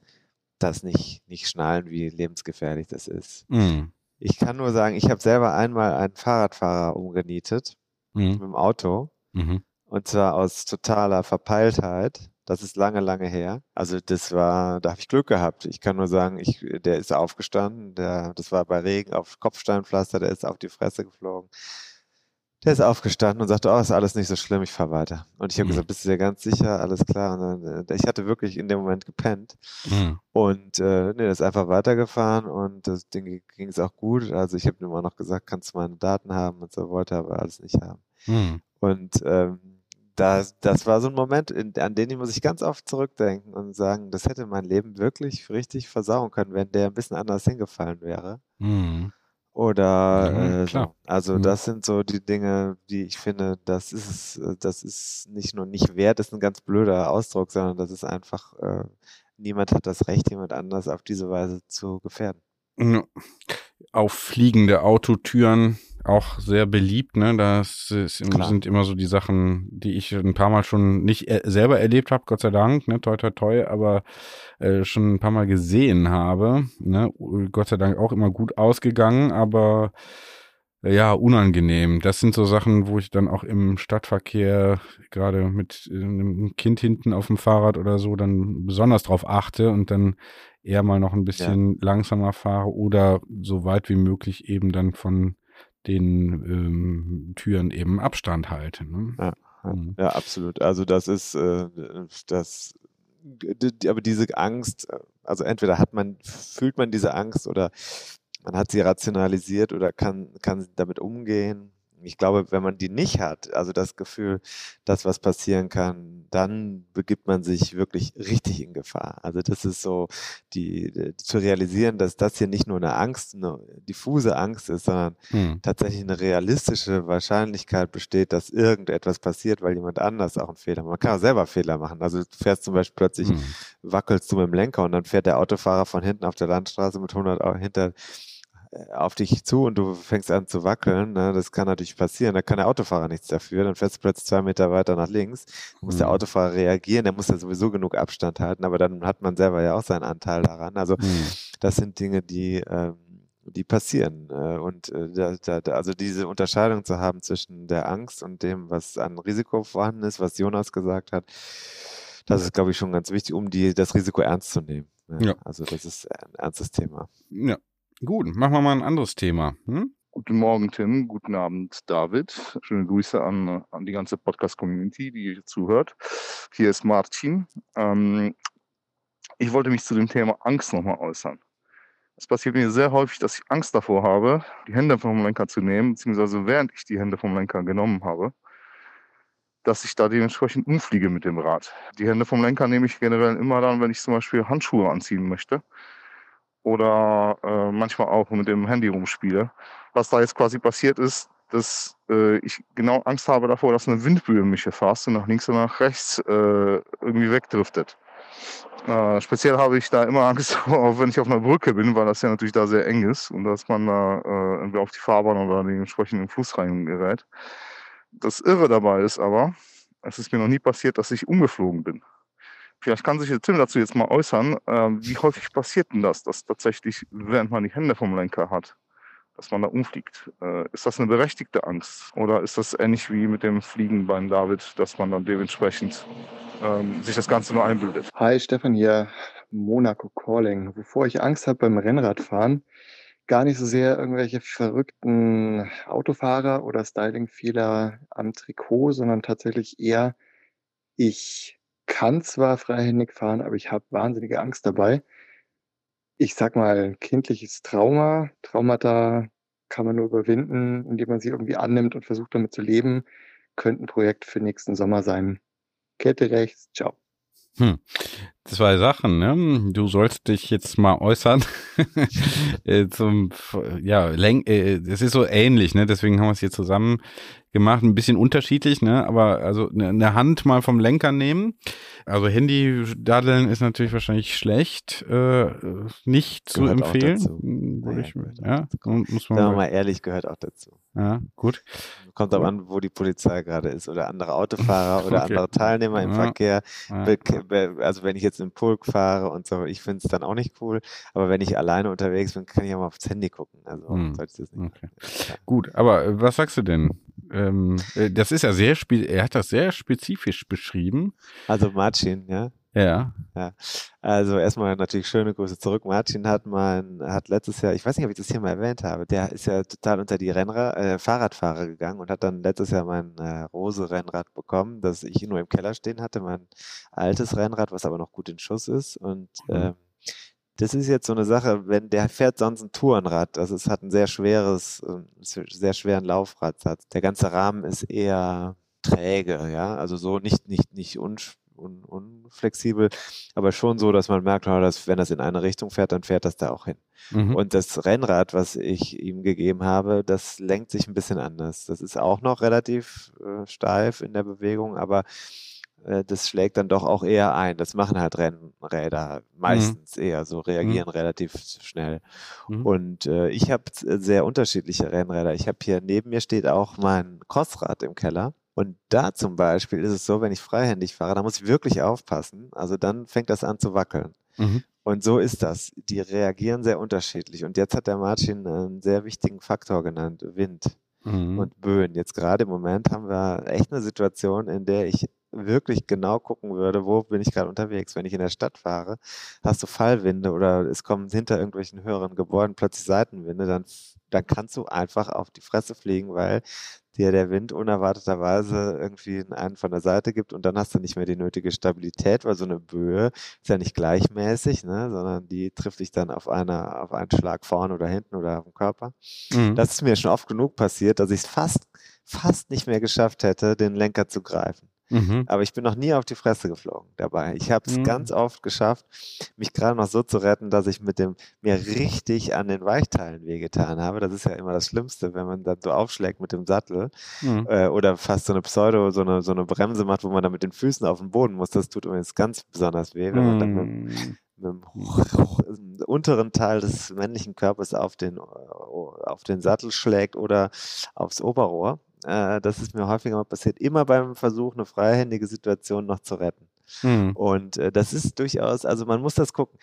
das nicht, nicht schnallen, wie lebensgefährlich das ist. Mhm. Ich kann nur sagen, ich habe selber einmal einen Fahrradfahrer umgenietet mhm. mit dem Auto. Mhm. Und zwar aus totaler Verpeiltheit. Das ist lange, lange her. Also das war, da habe ich Glück gehabt. Ich kann nur sagen, ich, der ist aufgestanden, der, das war bei Regen auf Kopfsteinpflaster, der ist auf die Fresse geflogen. Der ist aufgestanden und sagte, oh, ist alles nicht so schlimm, ich fahre weiter. Und ich habe mhm. gesagt, bist du dir ganz sicher? Alles klar. Und dann, äh, ich hatte wirklich in dem Moment gepennt. Mhm. Und äh, nee, ist einfach weitergefahren und das Ding ging es auch gut. Also ich habe ihm immer noch gesagt, kannst du meine Daten haben und so, wollte aber alles nicht haben. Mhm. Und ähm, das, das war so ein Moment, in, an den ich muss ich ganz oft zurückdenken und sagen, das hätte mein Leben wirklich richtig versauen können, wenn der ein bisschen anders hingefallen wäre. Mhm. Oder ja, äh, so. also mhm. das sind so die Dinge, die ich finde, das ist äh, das ist nicht nur nicht wert, ist ein ganz blöder Ausdruck, sondern das ist einfach, äh, niemand hat das Recht, jemand anders auf diese Weise zu gefährden.
Auf fliegende Autotüren auch sehr beliebt, ne? Das sind immer so die Sachen, die ich ein paar Mal schon nicht er selber erlebt habe, Gott sei Dank, ne? Toi toi toi, aber äh, schon ein paar Mal gesehen habe. Ne? Gott sei Dank auch immer gut ausgegangen, aber äh, ja, unangenehm. Das sind so Sachen, wo ich dann auch im Stadtverkehr, gerade mit äh, einem Kind hinten auf dem Fahrrad oder so, dann besonders drauf achte und dann eher mal noch ein bisschen ja. langsamer fahre oder so weit wie möglich eben dann von den ähm, Türen eben Abstand halte. Ne?
Ja, mhm. ja, absolut. Also das ist äh, das, aber diese Angst, also entweder hat man, fühlt man diese Angst oder man hat sie rationalisiert oder kann, kann damit umgehen ich glaube, wenn man die nicht hat, also das Gefühl, dass was passieren kann, dann begibt man sich wirklich richtig in Gefahr. Also das ist so, die, zu realisieren, dass das hier nicht nur eine Angst, eine diffuse Angst ist, sondern hm. tatsächlich eine realistische Wahrscheinlichkeit besteht, dass irgendetwas passiert, weil jemand anders auch einen Fehler macht. Man kann auch selber Fehler machen. Also du fährst zum Beispiel plötzlich, hm. wackelst du mit dem Lenker und dann fährt der Autofahrer von hinten auf der Landstraße mit 100 hinter auf dich zu und du fängst an zu wackeln, ne, das kann natürlich passieren. Da kann der Autofahrer nichts dafür. Dann fährst du plötzlich zwei Meter weiter nach links. muss mhm. der Autofahrer reagieren, der muss ja sowieso genug Abstand halten, aber dann hat man selber ja auch seinen Anteil daran. Also mhm. das sind Dinge, die, ähm, die passieren. Äh, und äh, da, da, also diese Unterscheidung zu haben zwischen der Angst und dem, was an Risiko vorhanden ist, was Jonas gesagt hat, das ist, glaube ich, schon ganz wichtig, um die, das Risiko ernst zu nehmen. Ja. Also das ist ein ernstes Thema.
Ja, Gut, machen wir mal ein anderes Thema. Hm?
Guten Morgen, Tim. Guten Abend, David. Schöne Grüße an, an die ganze Podcast-Community, die hier zuhört. Hier ist Martin. Ähm, ich wollte mich zu dem Thema Angst nochmal äußern. Es passiert mir sehr häufig, dass ich Angst davor habe, die Hände vom Lenker zu nehmen, beziehungsweise während ich die Hände vom Lenker genommen habe, dass ich da dementsprechend umfliege mit dem Rad. Die Hände vom Lenker nehme ich generell immer dann, wenn ich zum Beispiel Handschuhe anziehen möchte oder äh, manchmal auch mit dem Handy rumspiele. Was da jetzt quasi passiert ist, dass äh, ich genau Angst habe davor, dass eine Windböe mich erfasst und nach links und nach rechts äh, irgendwie wegdriftet. Äh, speziell habe ich da immer Angst, wenn ich auf einer Brücke bin, weil das ja natürlich da sehr eng ist und dass man da äh, irgendwie auf die Fahrbahn oder den entsprechenden Fuß reingerät. Das Irre dabei ist aber, es ist mir noch nie passiert, dass ich umgeflogen bin. Vielleicht kann sich Tim dazu jetzt mal äußern. Äh, wie häufig passiert denn das, dass tatsächlich, während man die Hände vom Lenker hat, dass man da umfliegt? Äh, ist das eine berechtigte Angst? Oder ist das ähnlich wie mit dem Fliegen beim David, dass man dann dementsprechend ähm, sich das Ganze nur einbildet?
Hi, Stefan hier, Monaco Calling. Wovor ich Angst habe beim Rennradfahren, gar nicht so sehr irgendwelche verrückten Autofahrer oder Stylingfehler am Trikot, sondern tatsächlich eher ich kann zwar freihändig fahren, aber ich habe wahnsinnige Angst dabei. Ich sag mal, kindliches Trauma, Traumata kann man nur überwinden, indem man sie irgendwie annimmt und versucht damit zu leben. Könnte ein Projekt für nächsten Sommer sein. Kette rechts, ciao.
Hm. Zwei Sachen, ne? Du sollst dich jetzt mal äußern äh, zum, ja, Lenk, äh, es ist so ähnlich, ne? Deswegen haben wir es hier zusammen gemacht, ein bisschen unterschiedlich, ne? Aber also eine ne Hand mal vom Lenker nehmen. Also Handy daddeln ist natürlich wahrscheinlich schlecht, äh, nicht zu gehört empfehlen. Würde ich,
ja, muss man Sagen wir mal ehrlich, gehört auch dazu.
Ja, gut.
Kommt aber an, wo die Polizei gerade ist oder andere Autofahrer oder okay. andere Teilnehmer im ja. Verkehr. Ja. Also wenn ich jetzt im Pulk fahre und so, ich finde es dann auch nicht cool. Aber wenn ich alleine unterwegs bin, kann ich auch mal aufs Handy gucken. Also hm. sollte ich das nicht.
Okay. Gut, aber äh, was sagst du denn? Ähm, äh, das ist ja sehr, er hat das sehr spezifisch beschrieben.
Also Martin, ja.
Ja.
ja. Also erstmal natürlich schöne Grüße zurück. Martin hat mein, hat letztes Jahr, ich weiß nicht, ob ich das hier mal erwähnt habe, der ist ja total unter die Rennrad, äh, Fahrradfahrer gegangen und hat dann letztes Jahr mein äh, Rose-Rennrad bekommen, das ich nur im Keller stehen hatte, mein altes Rennrad, was aber noch gut in Schuss ist. Und ähm, das ist jetzt so eine Sache, wenn der fährt sonst ein Tourenrad, also es hat ein sehr schweres, ähm, sehr schweren Laufradsatz. Der ganze Rahmen ist eher träge, ja, also so nicht, nicht, nicht un, un, unflexibel, aber schon so, dass man merkt, oh, dass, wenn das in eine Richtung fährt, dann fährt das da auch hin. Mhm. Und das Rennrad, was ich ihm gegeben habe, das lenkt sich ein bisschen anders. Das ist auch noch relativ äh, steif in der Bewegung, aber äh, das schlägt dann doch auch eher ein. Das machen halt Rennräder meistens mhm. eher so, reagieren mhm. relativ schnell. Mhm. Und äh, ich habe sehr unterschiedliche Rennräder. Ich habe hier neben mir steht auch mein Crossrad im Keller. Und da zum Beispiel ist es so, wenn ich freihändig fahre, da muss ich wirklich aufpassen. Also dann fängt das an zu wackeln. Mhm. Und so ist das. Die reagieren sehr unterschiedlich. Und jetzt hat der Martin einen sehr wichtigen Faktor genannt, Wind mhm. und Böen. Jetzt gerade im Moment haben wir echt eine Situation, in der ich wirklich genau gucken würde, wo bin ich gerade unterwegs. Wenn ich in der Stadt fahre, hast du Fallwinde oder es kommen hinter irgendwelchen höheren Gebäuden plötzlich Seitenwinde, dann, dann kannst du einfach auf die Fresse fliegen, weil dir der Wind unerwarteterweise irgendwie einen von der Seite gibt und dann hast du nicht mehr die nötige Stabilität, weil so eine Böe ist ja nicht gleichmäßig, ne, sondern die trifft dich dann auf einer, auf einen Schlag vorne oder hinten oder auf dem Körper. Mhm. Das ist mir schon oft genug passiert, dass ich es fast, fast nicht mehr geschafft hätte, den Lenker zu greifen. Mhm. Aber ich bin noch nie auf die Fresse geflogen dabei. Ich habe es mhm. ganz oft geschafft, mich gerade noch so zu retten, dass ich mit dem mir richtig an den Weichteilen wehgetan habe. Das ist ja immer das Schlimmste, wenn man dann so aufschlägt mit dem Sattel mhm. äh, oder fast so eine Pseudo, so eine, so eine Bremse macht, wo man dann mit den Füßen auf den Boden muss. Das tut übrigens ganz besonders weh, wenn man dann mit, mhm. mit dem unteren Teil des männlichen Körpers auf den, äh, auf den Sattel schlägt oder aufs Oberrohr. Äh, das ist mir häufiger mal passiert, immer beim Versuch, eine freihändige Situation noch zu retten. Mhm. Und äh, das ist durchaus, also man muss das gucken.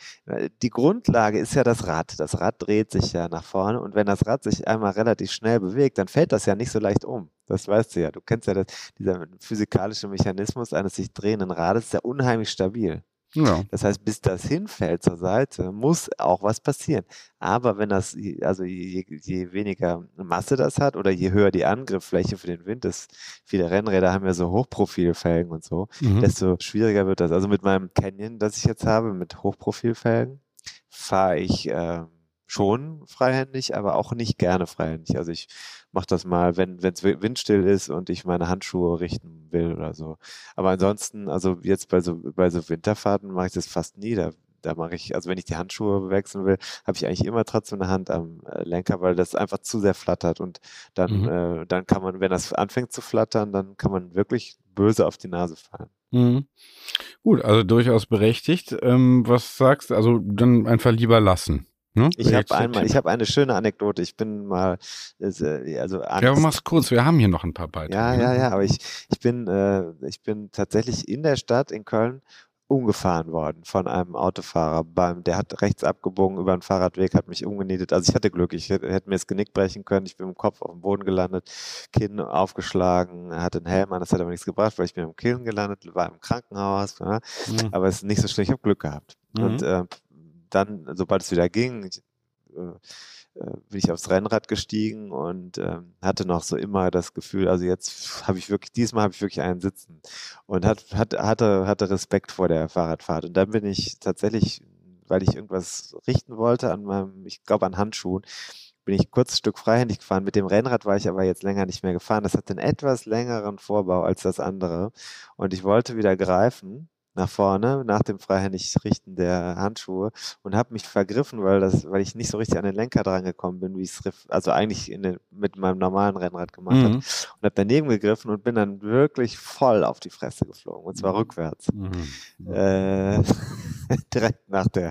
Die Grundlage ist ja das Rad. Das Rad dreht sich ja nach vorne und wenn das Rad sich einmal relativ schnell bewegt, dann fällt das ja nicht so leicht um. Das weißt du ja. Du kennst ja das, dieser physikalische Mechanismus eines sich drehenden Rades, ist ja unheimlich stabil. Ja. Das heißt, bis das hinfällt zur Seite, muss auch was passieren. Aber wenn das, also je, je weniger Masse das hat oder je höher die Angriffsfläche für den Wind ist, viele Rennräder haben ja so Hochprofilfelgen und so, mhm. desto schwieriger wird das. Also mit meinem Canyon, das ich jetzt habe, mit Hochprofilfelgen, fahre ich äh, schon freihändig, aber auch nicht gerne freihändig. Also ich mache das mal, wenn es windstill ist und ich meine Handschuhe richten will oder so. Aber ansonsten, also jetzt bei so, bei so Winterfahrten mache ich das fast nie. Da, da mache ich, also wenn ich die Handschuhe wechseln will, habe ich eigentlich immer trotzdem eine Hand am äh, Lenker, weil das einfach zu sehr flattert und dann, mhm. äh, dann kann man, wenn das anfängt zu flattern, dann kann man wirklich böse auf die Nase fallen.
Mhm. Gut, also durchaus berechtigt. Ähm, was sagst du? Also dann einfach lieber lassen.
Ne? Ich habe einmal, ich habe eine schöne Anekdote. Ich bin mal, äh, also
Angst. ja, mach's kurz. Wir haben hier noch ein paar Beiträge.
Ja, ja, ja. Aber ich, ich bin, äh, ich bin tatsächlich in der Stadt in Köln umgefahren worden von einem Autofahrer. Beim, der hat rechts abgebogen über den Fahrradweg, hat mich umgenietet. Also ich hatte Glück, ich hätte, hätte mir das Genick brechen können. Ich bin mit dem Kopf auf dem Boden gelandet, Kinn aufgeschlagen, hatte einen Helm an, das hat aber nichts gebracht, weil ich bin im Killen gelandet, war im Krankenhaus. Ja. Mhm. Aber es ist nicht so schlimm, ich habe Glück gehabt. Mhm. Und äh, dann, sobald es wieder ging, ich, äh, äh, bin ich aufs Rennrad gestiegen und äh, hatte noch so immer das Gefühl, also jetzt habe ich wirklich, diesmal habe ich wirklich einen sitzen und hat, hat, hatte, hatte Respekt vor der Fahrradfahrt. Und dann bin ich tatsächlich, weil ich irgendwas richten wollte an meinem, ich glaube an Handschuhen, bin ich kurz ein Stück freihändig gefahren. Mit dem Rennrad war ich aber jetzt länger nicht mehr gefahren. Das hat einen etwas längeren Vorbau als das andere. Und ich wollte wieder greifen nach vorne, nach dem freihändig Richten der Handschuhe und habe mich vergriffen, weil das, weil ich nicht so richtig an den Lenker dran gekommen bin, wie ich es also eigentlich den, mit meinem normalen Rennrad gemacht mhm. habe. Und habe daneben gegriffen und bin dann wirklich voll auf die Fresse geflogen. Und zwar mhm. rückwärts. Mhm. Äh, direkt nach der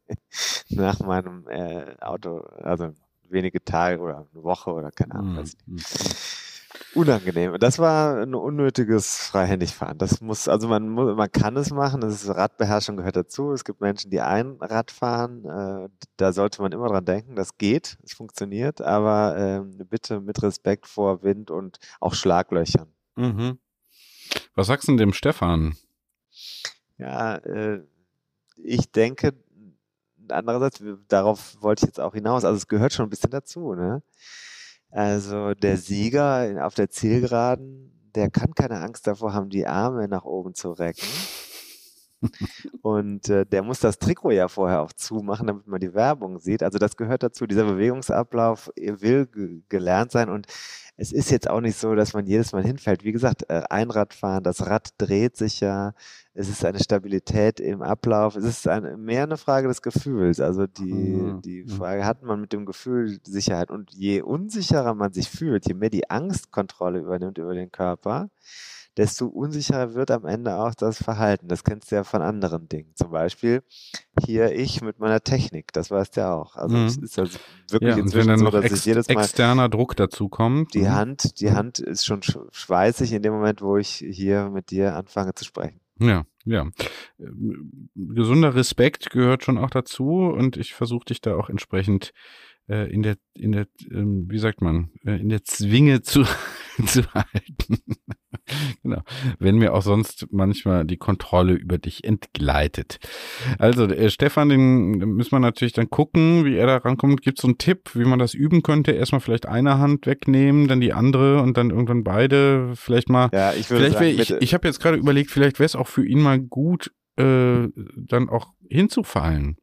nach meinem äh, Auto, also wenige Tage oder eine Woche oder keine Ahnung. Mhm unangenehm. Das war ein unnötiges Freihändigfahren. Das muss, also man muss, man kann es machen. Das ist, Radbeherrschung gehört dazu. Es gibt Menschen, die ein Rad fahren. Äh, da sollte man immer dran denken. Das geht, es funktioniert, aber äh, bitte mit Respekt vor Wind und auch Schlaglöchern.
Mhm. Was sagst du denn dem Stefan?
Ja, äh, ich denke, andererseits, darauf wollte ich jetzt auch hinaus. Also es gehört schon ein bisschen dazu, ne? Also der Sieger auf der Zielgeraden, der kann keine Angst davor haben, die Arme nach oben zu recken. Und äh, der muss das Trikot ja vorher auch zumachen, damit man die Werbung sieht. Also das gehört dazu. Dieser Bewegungsablauf will gelernt sein und es ist jetzt auch nicht so, dass man jedes Mal hinfällt. Wie gesagt, äh, Einradfahren, das Rad dreht sich ja. Es ist eine Stabilität im Ablauf. Es ist eine, mehr eine Frage des Gefühls. Also die, mhm. die mhm. Frage, hat man mit dem Gefühl Sicherheit? Und je unsicherer man sich fühlt, je mehr die Angstkontrolle übernimmt über den Körper, desto unsicherer wird am Ende auch das Verhalten. Das kennst du ja von anderen Dingen. Zum Beispiel hier ich mit meiner Technik, das weißt du ja auch. Also mhm. es ist also wirklich
ja, inzwischen wenn dann so, dass ich jedes Mal externer Druck dazu kommt.
Die mhm. Hand, die Hand ist schon schweißig in dem Moment, wo ich hier mit dir anfange zu sprechen.
Ja, ja. Ähm, gesunder Respekt gehört schon auch dazu und ich versuche dich da auch entsprechend äh, in der, in der, ähm, wie sagt man, äh, in der Zwinge zu, zu halten. genau. Wenn mir auch sonst manchmal die Kontrolle über dich entgleitet. Also, äh, Stefan, den müssen wir natürlich dann gucken, wie er da rankommt. Gibt es so einen Tipp, wie man das üben könnte? Erstmal vielleicht eine Hand wegnehmen, dann die andere und dann irgendwann beide. Vielleicht mal.
Ja, ich würde
sagen, ich, ich habe jetzt gerade überlegt, vielleicht wäre es auch für ihn mal gut, äh, dann auch hinzufallen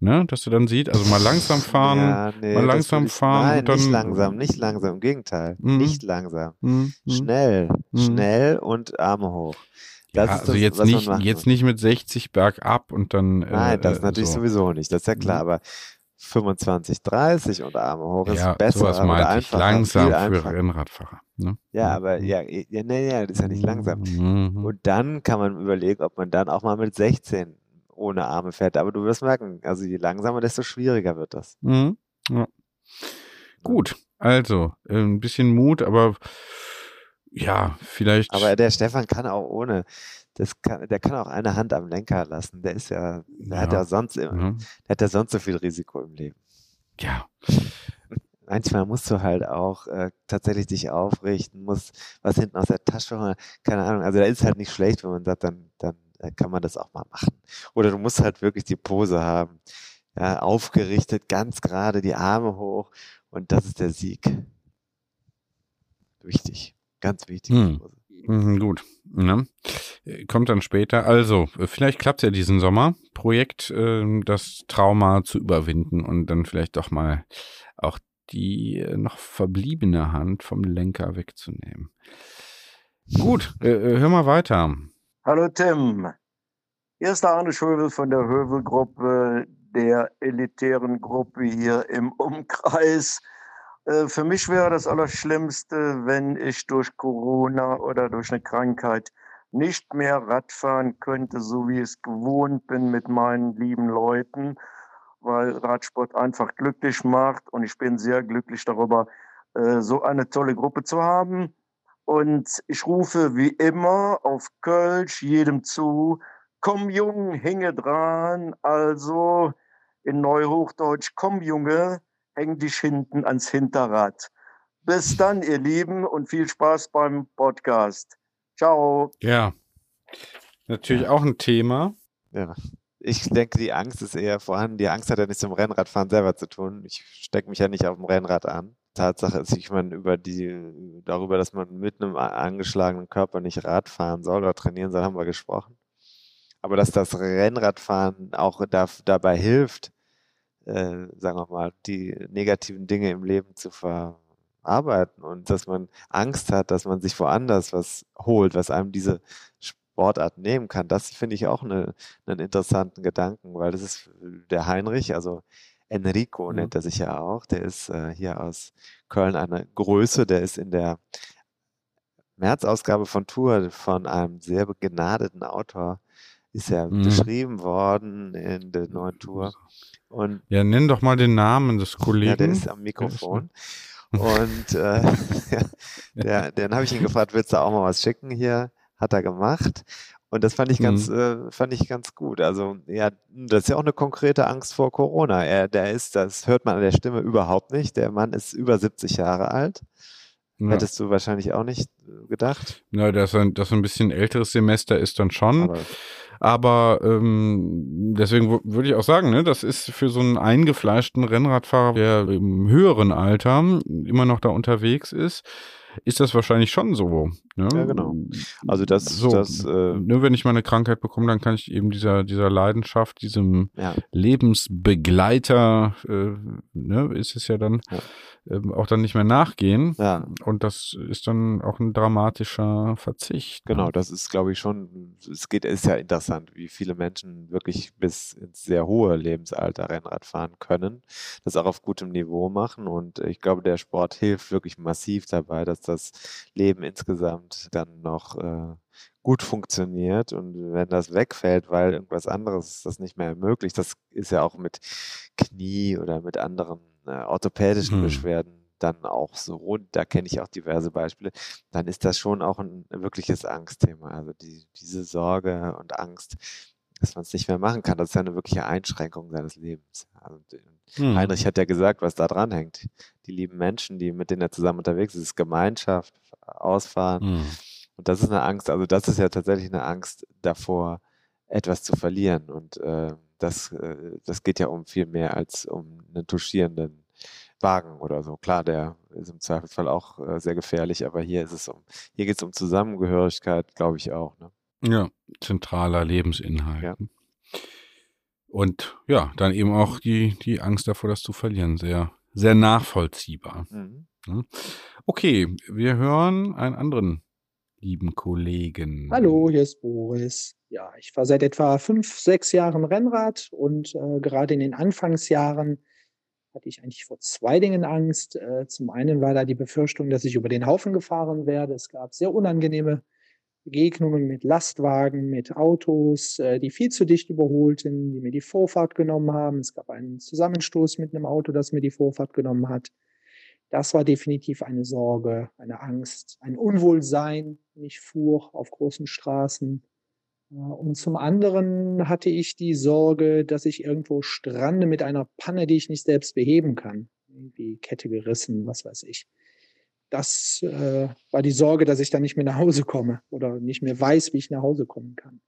ne? Dass du dann siehst, also mal langsam fahren, ja, nee, mal langsam ich, fahren.
Nein, dann, nicht langsam, nicht langsam, im Gegenteil. Mhm. Nicht langsam. Mhm. Schnell, mhm. schnell und Arme hoch.
Das ja, also das, jetzt nicht, jetzt nicht mit 60 bergab und dann.
Nein, das äh, natürlich so. sowieso nicht, das ist ja klar, mhm. aber 25, 30 und Arme hoch ist ja, besser
sowas meinte ich langsam für Rennradfahrer. Ne?
Ja, aber ja, ja, nee, ja, das ist ja nicht langsam. Mhm. Und dann kann man überlegen, ob man dann auch mal mit 16 ohne Arme fährt. Aber du wirst merken, also je langsamer, desto schwieriger wird das.
Mhm. Ja. Gut, also äh, ein bisschen Mut, aber ja, vielleicht.
Aber der Stefan kann auch ohne. Das kann, der kann auch eine Hand am Lenker lassen. Der ist ja, der ja. hat ja sonst, mhm. der hat ja sonst so viel Risiko im Leben.
Ja.
Manchmal musst du halt auch äh, tatsächlich dich aufrichten, musst was hinten aus der Tasche holen, keine Ahnung. Also da ist halt nicht schlecht, wenn man sagt, dann, dann kann man das auch mal machen. Oder du musst halt wirklich die Pose haben. Ja, aufgerichtet, ganz gerade, die Arme hoch und das ist der Sieg. Wichtig, ganz wichtig. Hm.
Mhm, gut. Ne? Kommt dann später. Also, vielleicht klappt es ja diesen Sommer. Projekt, äh, das Trauma zu überwinden und dann vielleicht doch mal auch die äh, noch verbliebene Hand vom Lenker wegzunehmen. Gut, äh, äh hör mal weiter.
Hallo Tim, hier ist der Arne Schöbel von der Hövel-Gruppe, der elitären Gruppe hier im Umkreis. Äh, für mich wäre das Allerschlimmste, wenn ich durch Corona oder durch eine Krankheit nicht mehr Radfahren könnte, so wie ich es gewohnt bin mit meinen lieben Leuten, weil Radsport einfach glücklich macht und ich bin sehr glücklich darüber, äh, so eine tolle Gruppe zu haben. Und ich rufe wie immer auf Kölsch jedem zu, komm Jung, hinge dran, also in Neuhochdeutsch, komm Junge, häng dich hinten ans Hinterrad. Bis dann, ihr Lieben, und viel Spaß beim Podcast. Ciao.
Ja, natürlich auch ein Thema.
Ja. Ich denke, die Angst ist eher vorhanden. Die Angst hat ja nichts mit dem Rennradfahren selber zu tun. Ich stecke mich ja nicht auf dem Rennrad an. Tatsache ist, ich meine, über die, darüber, dass man mit einem angeschlagenen Körper nicht Rad fahren soll oder trainieren soll, haben wir gesprochen. Aber dass das Rennradfahren auch da, dabei hilft, äh, sagen wir mal, die negativen Dinge im Leben zu verarbeiten und dass man Angst hat, dass man sich woanders was holt, was einem diese Sportart nehmen kann, das finde ich auch eine, einen interessanten Gedanken, weil das ist der Heinrich, also Enrico mhm. nennt er sich ja auch, der ist äh, hier aus Köln eine Größe, der ist in der März-Ausgabe von Tour von einem sehr begnadeten Autor, ist ja mhm. beschrieben worden in der neuen Tour.
Und ja, nenn doch mal den Namen des Kollegen. Ja,
der ist am Mikrofon. Und äh, der, den habe ich ihn gefragt, willst du auch mal was schicken hier? Hat er gemacht. Und das fand ich ganz, mhm. äh, fand ich ganz gut. Also, ja, das ist ja auch eine konkrete Angst vor Corona. Er, der ist, das hört man an der Stimme überhaupt nicht. Der Mann ist über 70 Jahre alt. Ja. Hättest du wahrscheinlich auch nicht äh, gedacht.
Ja, dass ein, dass ein bisschen älteres Semester ist dann schon. Aber aber ähm, deswegen würde ich auch sagen, ne, das ist für so einen eingefleischten Rennradfahrer, der im höheren Alter immer noch da unterwegs ist, ist das wahrscheinlich schon so.
Ne? Ja, genau. Also das, so, das
äh, nur wenn ich mal eine Krankheit bekomme, dann kann ich eben dieser dieser Leidenschaft, diesem ja. Lebensbegleiter, äh, ne, ist es ja dann ja. Ähm, auch dann nicht mehr nachgehen. Ja. Und das ist dann auch ein dramatischer Verzicht.
Ne? Genau, das ist, glaube ich, schon. Es geht, ist ja interessant, wie viele Menschen wirklich bis ins sehr hohe Lebensalter Rennrad fahren können, das auch auf gutem Niveau machen. Und ich glaube, der Sport hilft wirklich massiv dabei, dass das Leben insgesamt dann noch äh, gut funktioniert und wenn das wegfällt, weil irgendwas anderes das nicht mehr ermöglicht, das ist ja auch mit Knie oder mit anderen äh, orthopädischen hm. Beschwerden dann auch so, da kenne ich auch diverse Beispiele, dann ist das schon auch ein wirkliches Angstthema. Also die, diese Sorge und Angst, dass man es nicht mehr machen kann, das ist ja eine wirkliche Einschränkung seines Lebens. Also, hm. Heinrich hat ja gesagt, was da dran hängt. Die lieben Menschen, die mit denen er zusammen unterwegs ist, ist Gemeinschaft, Ausfahren. Hm. Und das ist eine Angst, also das ist ja tatsächlich eine Angst davor, etwas zu verlieren. Und äh, das, äh, das geht ja um viel mehr als um einen touchierenden Wagen oder so. Klar, der ist im Zweifelsfall auch äh, sehr gefährlich, aber hier ist es um, hier geht es um Zusammengehörigkeit, glaube ich auch. Ne?
Ja, zentraler Lebensinhalt. Ja. Und ja, dann eben auch die, die Angst davor, das zu verlieren. Sehr, sehr nachvollziehbar. Mhm. Okay, wir hören einen anderen lieben Kollegen.
Hallo, hier ist Boris. Ja, ich fahre seit etwa fünf, sechs Jahren Rennrad und äh, gerade in den Anfangsjahren hatte ich eigentlich vor zwei Dingen Angst. Äh, zum einen war da die Befürchtung, dass ich über den Haufen gefahren werde. Es gab sehr unangenehme Begegnungen mit Lastwagen, mit Autos, äh, die viel zu dicht überholten, die mir die Vorfahrt genommen haben. Es gab einen Zusammenstoß mit einem Auto, das mir die Vorfahrt genommen hat. Das war definitiv eine Sorge, eine Angst, ein Unwohlsein, wenn ich fuhr auf großen Straßen. Äh, und zum anderen hatte ich die Sorge, dass ich irgendwo strande mit einer Panne, die ich nicht selbst beheben kann. Irgendwie Kette gerissen, was weiß ich. Das äh, war die Sorge, dass ich dann nicht mehr nach Hause komme oder nicht mehr weiß, wie ich nach Hause kommen kann.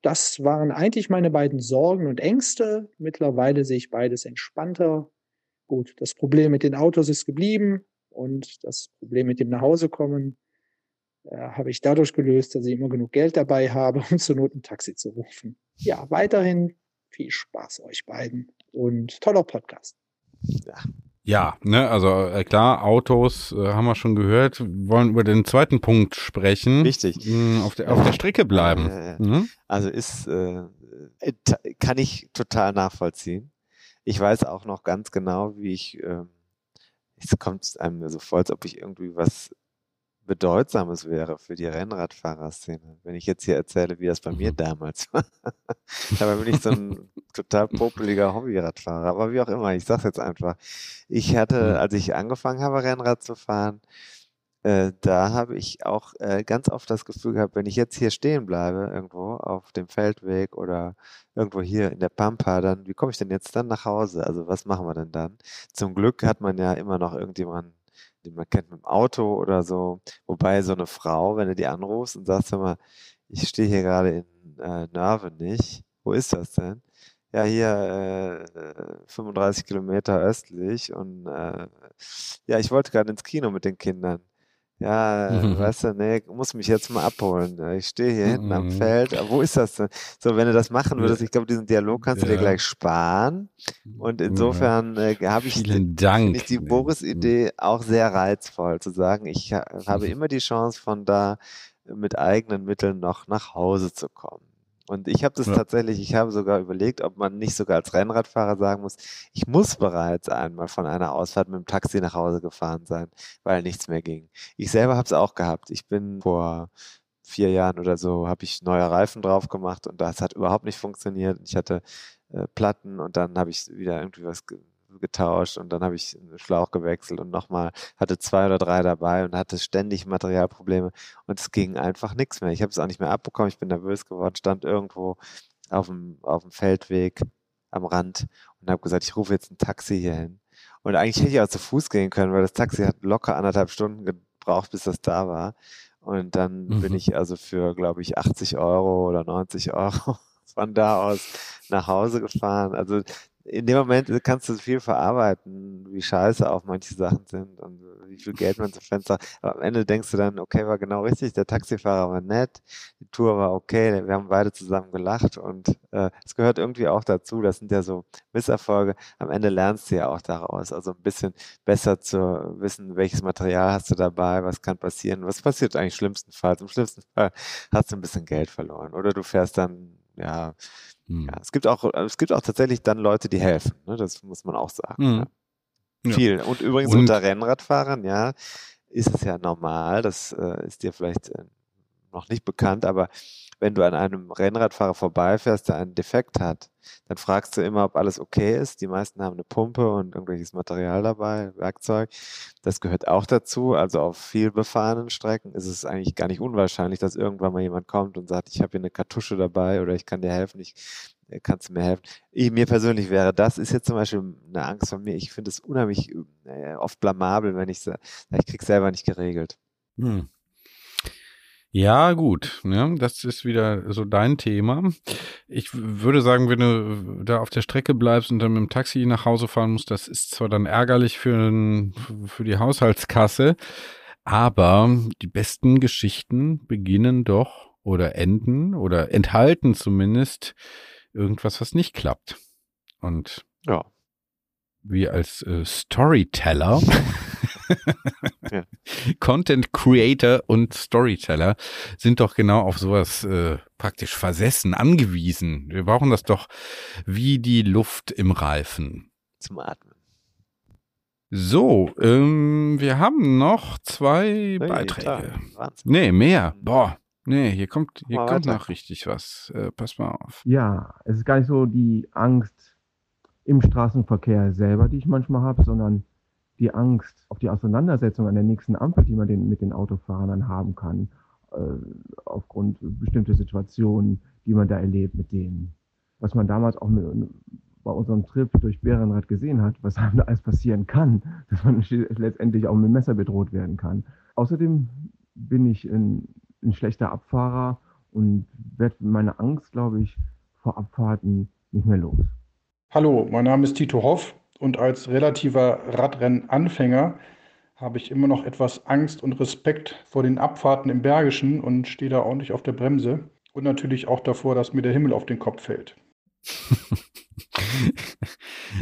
Das waren eigentlich meine beiden Sorgen und Ängste. Mittlerweile sehe ich beides entspannter. Gut, das Problem mit den Autos ist geblieben und das Problem mit dem Nachhausekommen äh, habe ich dadurch gelöst, dass ich immer genug Geld dabei habe, um zur Not ein Taxi zu rufen. Ja, weiterhin viel Spaß euch beiden und toller Podcast.
Ja. Ja, ne, also äh, klar, Autos äh, haben wir schon gehört. Wir wollen über den zweiten Punkt sprechen.
Richtig.
Mh, auf, der, auf der Strecke bleiben.
Mhm. Also ist, äh, kann ich total nachvollziehen ich weiß auch noch ganz genau, wie ich, äh, es kommt einem so vor, als ob ich irgendwie was Bedeutsames wäre für die Rennradfahrerszene. Wenn ich jetzt hier erzähle, wie das bei mir mhm. damals war. Dabei bin ich so ein total popeliger Hobbyradfahrer. Aber wie auch immer, ich sag's jetzt einfach. Ich hatte, als ich angefangen habe, Rennrad zu fahren, äh, da habe ich auch äh, ganz oft das Gefühl gehabt, wenn ich jetzt hier stehen bleibe, irgendwo auf dem Feldweg oder irgendwo hier in der Pampa, dann, wie komme ich denn jetzt dann nach Hause? Also was machen wir denn dann? Zum Glück hat man ja immer noch irgendjemanden, den man kennt mit dem Auto oder so. Wobei so eine Frau, wenn du die anrufst und sagst, hör mal, ich stehe hier gerade in äh, Nörvenich, wo ist das denn? ja, hier äh, 35 Kilometer östlich und äh, ja, ich wollte gerade ins Kino mit den Kindern. Ja, mhm. weißt du, nee, muss mich jetzt mal abholen. Ich stehe hier hinten am mhm. Feld. wo ist das denn? So, wenn du das machen würdest, ich glaube, diesen Dialog kannst du ja. dir gleich sparen. Und insofern äh, habe ich,
Vielen Dank.
ich die Boris-Idee auch sehr reizvoll, zu sagen, ich ha habe immer die Chance von da mit eigenen Mitteln noch nach Hause zu kommen. Und ich habe das ja. tatsächlich, ich habe sogar überlegt, ob man nicht sogar als Rennradfahrer sagen muss, ich muss bereits einmal von einer Ausfahrt mit dem Taxi nach Hause gefahren sein, weil nichts mehr ging. Ich selber habe es auch gehabt. Ich bin vor vier Jahren oder so, habe ich neue Reifen drauf gemacht und das hat überhaupt nicht funktioniert. Ich hatte äh, Platten und dann habe ich wieder irgendwie was getauscht und dann habe ich einen Schlauch gewechselt und nochmal hatte zwei oder drei dabei und hatte ständig Materialprobleme und es ging einfach nichts mehr. Ich habe es auch nicht mehr abbekommen, ich bin nervös geworden, stand irgendwo auf dem, auf dem Feldweg am Rand und habe gesagt, ich rufe jetzt ein Taxi hier hin. Und eigentlich hätte ich auch zu Fuß gehen können, weil das Taxi hat locker anderthalb Stunden gebraucht, bis das da war. Und dann mhm. bin ich also für, glaube ich, 80 Euro oder 90 Euro von da aus nach Hause gefahren. Also in dem Moment kannst du viel verarbeiten, wie scheiße auch manche Sachen sind und wie viel Geld man zu Fenster. Aber am Ende denkst du dann, okay, war genau richtig, der Taxifahrer war nett, die Tour war okay, wir haben beide zusammen gelacht und äh, es äh, gehört irgendwie auch dazu. Das sind ja so Misserfolge. Am Ende lernst du ja auch daraus. Also ein bisschen besser zu wissen, welches Material hast du dabei, was kann passieren, was passiert eigentlich schlimmstenfalls. Im schlimmsten Fall hast du ein bisschen Geld verloren oder du fährst dann ja, hm. ja, es gibt auch, es gibt auch tatsächlich dann Leute, die helfen. Ne? Das muss man auch sagen. Hm. Ja. Ja. Viel. Und übrigens Und, unter Rennradfahrern, ja, ist es ja normal, das äh, ist dir vielleicht äh, noch nicht bekannt, aber wenn du an einem Rennradfahrer vorbeifährst, der einen Defekt hat, dann fragst du immer, ob alles okay ist. Die meisten haben eine Pumpe und irgendwelches Material dabei, Werkzeug. Das gehört auch dazu. Also auf viel befahrenen Strecken ist es eigentlich gar nicht unwahrscheinlich, dass irgendwann mal jemand kommt und sagt, ich habe hier eine Kartusche dabei oder ich kann dir helfen, ich äh, kannst du mir helfen. Ich, mir persönlich wäre das, ist jetzt zum Beispiel eine Angst von mir. Ich finde es unheimlich äh, oft blamabel, wenn ich sage, ich krieg's selber nicht geregelt. Hm.
Ja, gut. Ja, ne? das ist wieder so dein Thema. Ich würde sagen, wenn du da auf der Strecke bleibst und dann mit dem Taxi nach Hause fahren musst, das ist zwar dann ärgerlich für, für die Haushaltskasse, aber die besten Geschichten beginnen doch oder enden oder enthalten zumindest irgendwas, was nicht klappt. Und ja. wir als äh, Storyteller ja. Content Creator und Storyteller sind doch genau auf sowas äh, praktisch versessen, angewiesen. Wir brauchen das doch wie die Luft im Reifen.
Zum Atmen.
So, ähm, wir haben noch zwei hey, Beiträge. Nee, mehr. Boah. Nee, hier kommt, hier kommt noch richtig was. Äh, pass mal auf.
Ja, es ist gar nicht so die Angst im Straßenverkehr selber, die ich manchmal habe, sondern die Angst auf die Auseinandersetzung an der nächsten Ampel, die man den, mit den Autofahrern haben kann, äh, aufgrund bestimmter Situationen, die man da erlebt mit denen. Was man damals auch mit, bei unserem Trip durch Bärenrad gesehen hat, was da alles passieren kann, dass man letztendlich auch mit Messer bedroht werden kann. Außerdem bin ich ein, ein schlechter Abfahrer und werde meine Angst, glaube ich, vor Abfahrten nicht mehr los.
Hallo, mein Name ist Tito Hoff und als relativer Radrennanfänger habe ich immer noch etwas Angst und Respekt vor den Abfahrten im Bergischen und stehe da ordentlich auf der Bremse. Und natürlich auch davor, dass mir der Himmel auf den Kopf fällt.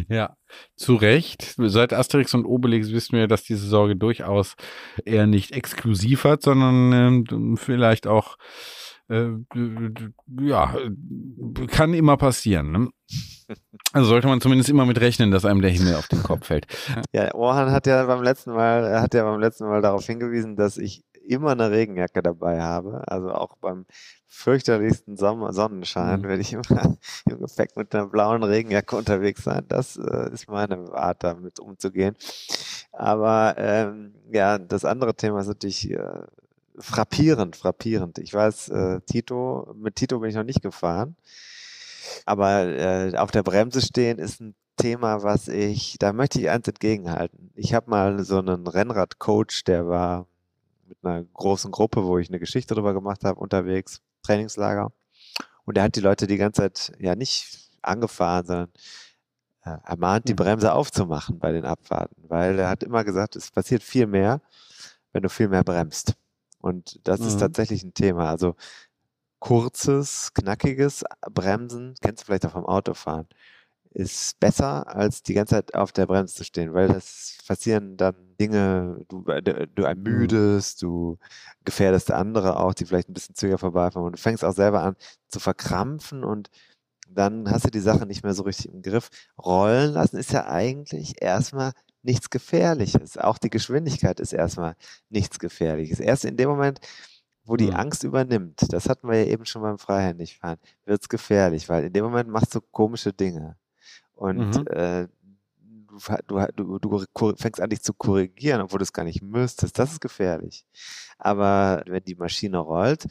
ja, zu Recht. Seit Asterix und Obelix wissen wir, dass diese Sorge durchaus eher nicht exklusiv hat, sondern äh, vielleicht auch äh, ja, kann immer passieren. Ne? Also sollte man zumindest immer mit rechnen, dass einem der Himmel auf den Kopf fällt.
Ja, Orhan hat ja beim letzten Mal, er hat ja beim letzten Mal darauf hingewiesen, dass ich immer eine Regenjacke dabei habe. Also auch beim fürchterlichsten Sommer Sonnenschein mhm. werde ich immer im Gepäck mit einer blauen Regenjacke unterwegs sein. Das äh, ist meine Art, damit umzugehen. Aber ähm, ja, das andere Thema ist natürlich äh, frappierend, frappierend. Ich weiß, äh, Tito, mit Tito bin ich noch nicht gefahren. Aber äh, auf der Bremse stehen ist ein Thema, was ich, da möchte ich eins entgegenhalten. Ich habe mal so einen Rennradcoach, der war mit einer großen Gruppe, wo ich eine Geschichte drüber gemacht habe, unterwegs, Trainingslager. Und er hat die Leute die ganze Zeit ja nicht angefahren, sondern äh, ermahnt, die Bremse aufzumachen bei den Abfahrten, weil er hat immer gesagt, es passiert viel mehr, wenn du viel mehr bremst. Und das mhm. ist tatsächlich ein Thema. Also kurzes, knackiges Bremsen, kennst du vielleicht auch vom Autofahren, ist besser, als die ganze Zeit auf der Bremse zu stehen, weil das passieren dann Dinge, du, äh, du ermüdest, du gefährdest andere auch, die vielleicht ein bisschen zügiger vorbeifahren und du fängst auch selber an zu verkrampfen und dann hast du die Sache nicht mehr so richtig im Griff. Rollen lassen ist ja eigentlich erstmal nichts Gefährliches. Auch die Geschwindigkeit ist erstmal nichts Gefährliches. Erst in dem Moment, wo die mhm. Angst übernimmt, das hatten wir ja eben schon beim Freihändigfahren, wird es gefährlich, weil in dem Moment machst du komische Dinge. Und mhm. äh, du, du, du, fängst an, dich zu korrigieren, obwohl du es gar nicht müsstest. Das ist gefährlich. Aber wenn die Maschine rollt,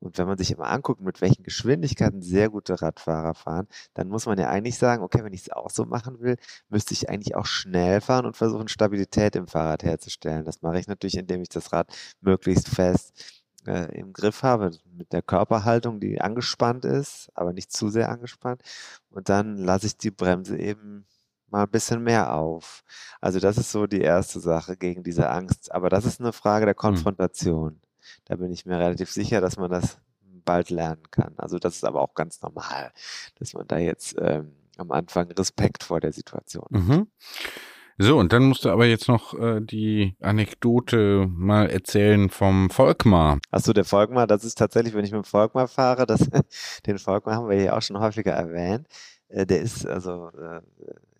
und wenn man sich immer anguckt, mit welchen Geschwindigkeiten sehr gute Radfahrer fahren, dann muss man ja eigentlich sagen, okay, wenn ich es auch so machen will, müsste ich eigentlich auch schnell fahren und versuchen, Stabilität im Fahrrad herzustellen. Das mache ich natürlich, indem ich das Rad möglichst fest äh, im Griff habe, mit der Körperhaltung, die angespannt ist, aber nicht zu sehr angespannt. Und dann lasse ich die Bremse eben mal ein bisschen mehr auf. Also das ist so die erste Sache gegen diese Angst. Aber das ist eine Frage der hm. Konfrontation. Da bin ich mir relativ sicher, dass man das bald lernen kann. Also das ist aber auch ganz normal, dass man da jetzt ähm, am Anfang Respekt vor der Situation hat.
Mhm. So, und dann musst du aber jetzt noch äh, die Anekdote mal erzählen vom Volkmar.
Achso, der Volkmar, das ist tatsächlich, wenn ich mit dem Volkmar fahre, das, den Volkmar haben wir hier auch schon häufiger erwähnt. Äh, der ist also äh,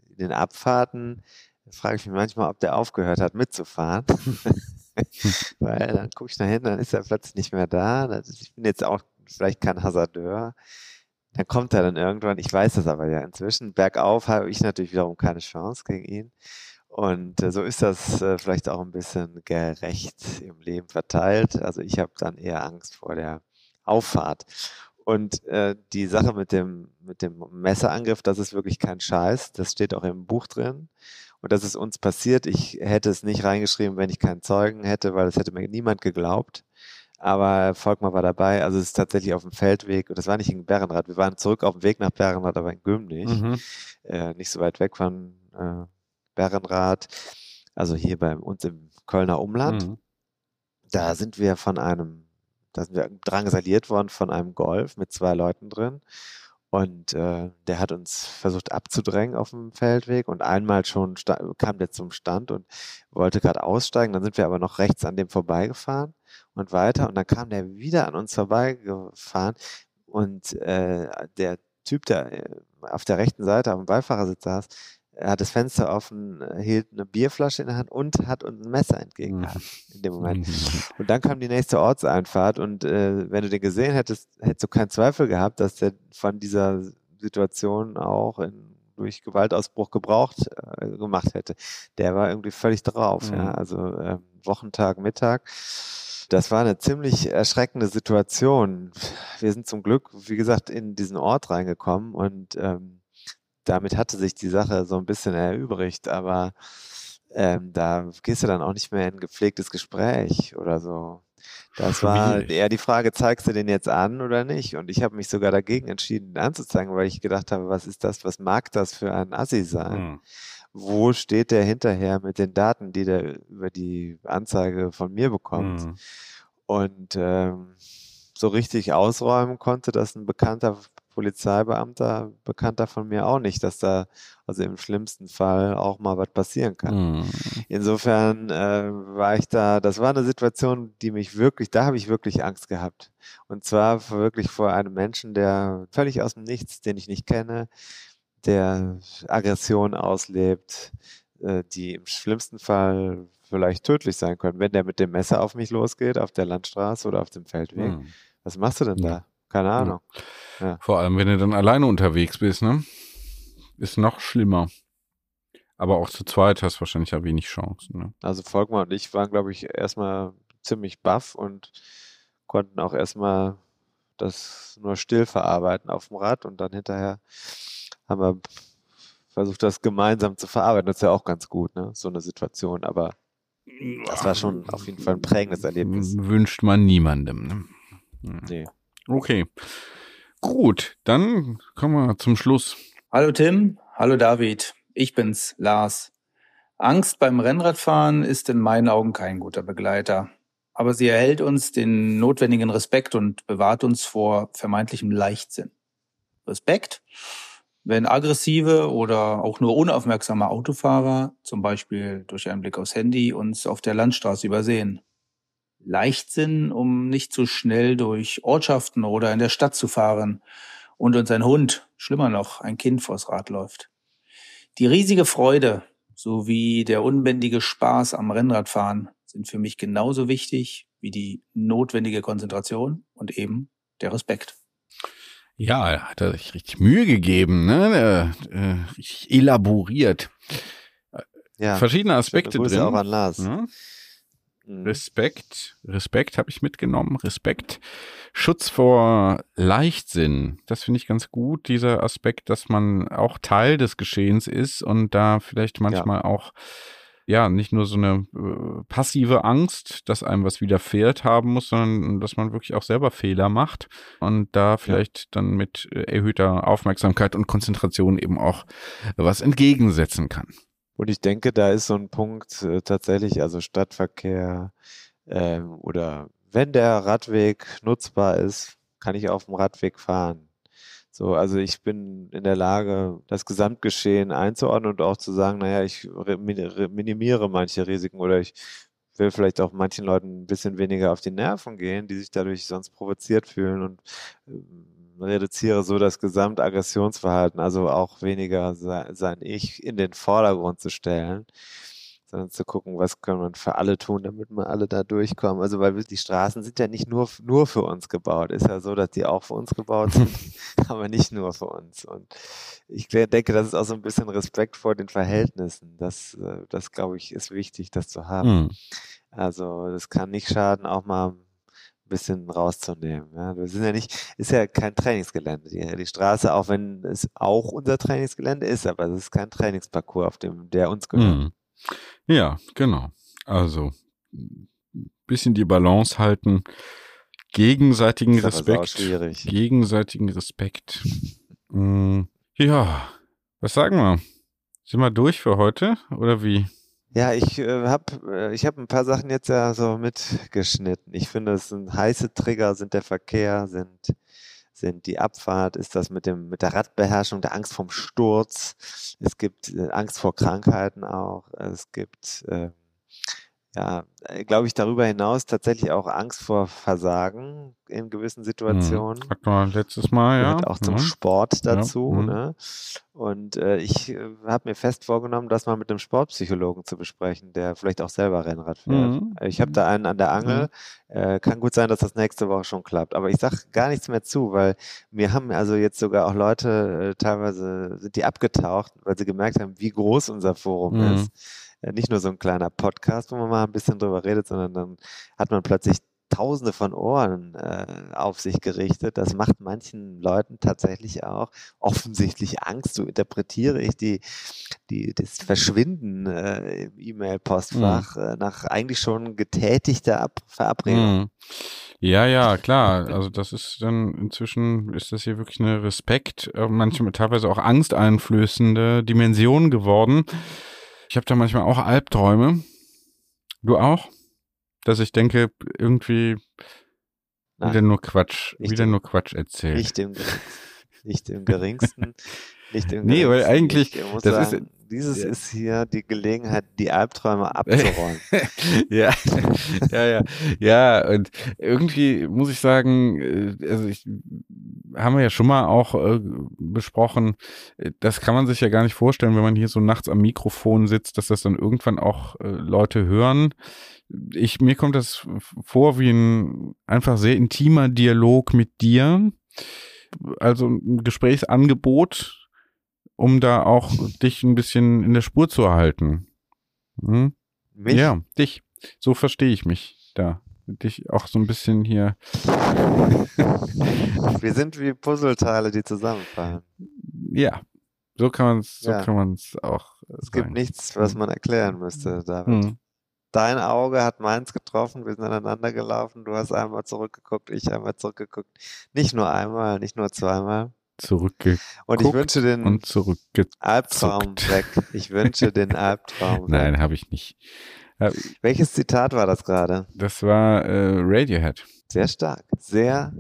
in den Abfahrten, frage ich mich manchmal, ob der aufgehört hat mitzufahren. Weil dann gucke ich nach hinten, dann ist er plötzlich nicht mehr da. Ich bin jetzt auch vielleicht kein Hasardeur. Dann kommt er dann irgendwann, ich weiß das aber ja inzwischen, bergauf habe ich natürlich wiederum keine Chance gegen ihn. Und äh, so ist das äh, vielleicht auch ein bisschen gerecht im Leben verteilt. Also ich habe dann eher Angst vor der Auffahrt. Und äh, die Sache mit dem, mit dem Messerangriff, das ist wirklich kein Scheiß. Das steht auch im Buch drin. Und das ist uns passiert. Ich hätte es nicht reingeschrieben, wenn ich keinen Zeugen hätte, weil es hätte mir niemand geglaubt. Aber Volkmar war dabei. Also es ist tatsächlich auf dem Feldweg. Und das war nicht in Bärenrad. Wir waren zurück auf dem Weg nach Bärenrad, aber in Gümnich. Mhm. Äh, nicht so weit weg von äh, Bärenrad. Also hier bei uns im Kölner Umland. Mhm. Da sind wir von einem, da sind wir drangsaliert worden von einem Golf mit zwei Leuten drin. Und äh, der hat uns versucht abzudrängen auf dem Feldweg und einmal schon kam der zum Stand und wollte gerade aussteigen. Dann sind wir aber noch rechts an dem vorbeigefahren und weiter und dann kam der wieder an uns vorbeigefahren und äh, der Typ, der äh, auf der rechten Seite auf dem Beifahrersitz saß, er hat das Fenster offen, hielt eine Bierflasche in der Hand und hat uns ein Messer entgegengehalten mhm. in dem Moment. Und dann kam die nächste Ortseinfahrt und äh, wenn du den gesehen hättest, hättest du keinen Zweifel gehabt, dass der von dieser Situation auch in, durch Gewaltausbruch gebraucht äh, gemacht hätte. Der war irgendwie völlig drauf, mhm. ja. Also äh, Wochentag, Mittag. Das war eine ziemlich erschreckende Situation. Wir sind zum Glück, wie gesagt, in diesen Ort reingekommen und ähm, damit hatte sich die Sache so ein bisschen erübrigt, aber ähm, da gehst du dann auch nicht mehr in ein gepflegtes Gespräch oder so. Das war eher die Frage, zeigst du den jetzt an oder nicht? Und ich habe mich sogar dagegen entschieden, ihn anzuzeigen, weil ich gedacht habe, was ist das, was mag das für ein Assi sein? Hm. Wo steht der hinterher mit den Daten, die der über die Anzeige von mir bekommt? Hm. Und ähm, so richtig ausräumen konnte das ein Bekannter Polizeibeamter, Bekannter von mir auch nicht, dass da also im schlimmsten Fall auch mal was passieren kann. Mhm. Insofern äh, war ich da, das war eine Situation, die mich wirklich, da habe ich wirklich Angst gehabt. Und zwar wirklich vor einem Menschen, der völlig aus dem Nichts, den ich nicht kenne, der Aggression auslebt, äh, die im schlimmsten Fall vielleicht tödlich sein können, wenn der mit dem Messer auf mich losgeht, auf der Landstraße oder auf dem Feldweg. Mhm. Was machst du denn da? Keine Ahnung.
Ja. Vor allem, wenn du dann alleine unterwegs bist, ne? Ist noch schlimmer. Aber auch zu zweit hast du wahrscheinlich ja wenig Chancen. Ne?
Also Volkmar und ich waren, glaube ich, erstmal ziemlich baff und konnten auch erstmal das nur still verarbeiten auf dem Rad und dann hinterher haben wir versucht, das gemeinsam zu verarbeiten. Das ist ja auch ganz gut, ne? So eine Situation, aber das war schon auf jeden Fall ein prägendes Erlebnis.
Wünscht man niemandem.
Ne? Nee.
Okay. Gut, dann kommen wir zum Schluss.
Hallo Tim, hallo David, ich bin's, Lars. Angst beim Rennradfahren ist in meinen Augen kein guter Begleiter. Aber sie erhält uns den notwendigen Respekt und bewahrt uns vor vermeintlichem Leichtsinn. Respekt? wenn aggressive oder auch nur unaufmerksame Autofahrer, zum Beispiel durch einen Blick aufs Handy, uns auf der Landstraße übersehen. Leichtsinn, um nicht zu schnell durch Ortschaften oder in der Stadt zu fahren und uns ein Hund, schlimmer noch, ein Kind vors Rad läuft. Die riesige Freude sowie der unbändige Spaß am Rennradfahren sind für mich genauso wichtig wie die notwendige Konzentration und eben der Respekt.
Ja, er hat er sich richtig Mühe gegeben, ne? Äh, richtig elaboriert. Ja, Verschiedene Aspekte drin.
auch an Lars.
Ja? Mhm. Respekt, Respekt habe ich mitgenommen. Respekt, Schutz vor Leichtsinn. Das finde ich ganz gut, dieser Aspekt, dass man auch Teil des Geschehens ist und da vielleicht manchmal ja. auch ja, nicht nur so eine äh, passive Angst, dass einem was widerfährt haben muss, sondern dass man wirklich auch selber Fehler macht und da vielleicht ja. dann mit erhöhter Aufmerksamkeit und Konzentration eben auch was entgegensetzen kann.
Und ich denke, da ist so ein Punkt äh, tatsächlich, also Stadtverkehr äh, oder wenn der Radweg nutzbar ist, kann ich auf dem Radweg fahren. So, also ich bin in der Lage, das Gesamtgeschehen einzuordnen und auch zu sagen, naja, ich minimiere manche Risiken oder ich will vielleicht auch manchen Leuten ein bisschen weniger auf die Nerven gehen, die sich dadurch sonst provoziert fühlen und ähm, reduziere so das Gesamtaggressionsverhalten, also auch weniger sein Ich in den Vordergrund zu stellen, sondern zu gucken, was können wir für alle tun, damit wir alle da durchkommen. Also weil die Straßen sind ja nicht nur, nur für uns gebaut. Ist ja so, dass die auch für uns gebaut sind, aber nicht nur für uns. Und ich denke, das ist auch so ein bisschen Respekt vor den Verhältnissen. Das, äh, das glaube ich, ist wichtig, das zu haben. Mhm. Also das kann nicht schaden, auch mal bisschen rauszunehmen. Ja, wir sind ja nicht, ist ja kein Trainingsgelände. Die, die, Straße, auch wenn es auch unser Trainingsgelände ist, aber es ist kein Trainingsparcours, auf dem der uns gehört. Mhm.
Ja, genau. Also bisschen die Balance halten, gegenseitigen Respekt, gegenseitigen Respekt. Mhm. Ja, was sagen wir? Sind wir durch für heute oder wie?
Ja, ich äh, habe äh, ich hab ein paar Sachen jetzt ja so mitgeschnitten. Ich finde, es sind heiße Trigger, sind der Verkehr, sind, sind die Abfahrt, ist das mit dem mit der Radbeherrschung, der Angst vom Sturz. Es gibt äh, Angst vor Krankheiten auch. Es gibt äh, ja, äh, glaube ich, darüber hinaus tatsächlich auch Angst vor Versagen in gewissen mhm. Situationen.
Hat man letztes Mal, ja.
Gehört auch zum mhm. Sport dazu. Ja. Mhm. Ne? Und äh, ich äh, habe mir fest vorgenommen, das mal mit einem Sportpsychologen zu besprechen, der vielleicht auch selber Rennrad fährt. Mhm. Ich habe da einen an der Angel. Mhm. Äh, kann gut sein, dass das nächste Woche schon klappt. Aber ich sage gar nichts mehr zu, weil mir haben also jetzt sogar auch Leute, äh, teilweise sind die abgetaucht, weil sie gemerkt haben, wie groß unser Forum mhm. ist nicht nur so ein kleiner Podcast, wo man mal ein bisschen drüber redet, sondern dann hat man plötzlich Tausende von Ohren äh, auf sich gerichtet. Das macht manchen Leuten tatsächlich auch offensichtlich Angst. So interpretiere ich die, die, das Verschwinden äh, im E-Mail-Postfach mhm. äh, nach eigentlich schon getätigter Ab Verabredung. Mhm.
Ja, ja, klar. Also das ist dann inzwischen ist das hier wirklich eine Respekt, äh, manchmal teilweise auch angsteinflößende Dimension geworden. Ich habe da manchmal auch Albträume. Du auch? Dass ich denke, irgendwie Nein, wieder nur Quatsch, wieder im, nur Quatsch erzählt.
Nicht im, nicht im geringsten. Nicht im
nee, weil eigentlich, das
sagen, ist, dieses ja. ist hier die Gelegenheit, die Albträume abzuräumen.
ja, ja, ja, ja. Und irgendwie muss ich sagen, äh, also ich haben wir ja schon mal auch äh, besprochen. Äh, das kann man sich ja gar nicht vorstellen, wenn man hier so nachts am Mikrofon sitzt, dass das dann irgendwann auch äh, Leute hören. Ich mir kommt das vor wie ein einfach sehr intimer Dialog mit dir. Also ein Gesprächsangebot um da auch dich ein bisschen in der Spur zu erhalten. Hm? Mich? Ja, dich. So verstehe ich mich da. Dich auch so ein bisschen hier.
Wir sind wie Puzzleteile, die zusammenfallen.
Ja, so kann man es so ja. auch.
Es sagen. gibt nichts, was man erklären müsste, David. Hm. Dein Auge hat meins getroffen, wir sind aneinander gelaufen, du hast einmal zurückgeguckt, ich einmal zurückgeguckt. Nicht nur einmal, nicht nur zweimal
zurückgeguckt.
Und ich wünsche den
und
Albtraum weg. Ich wünsche den Albtraum weg.
Nein, habe ich nicht.
Hab Welches Zitat war das gerade?
Das war äh, Radiohead.
Sehr stark. Sehr,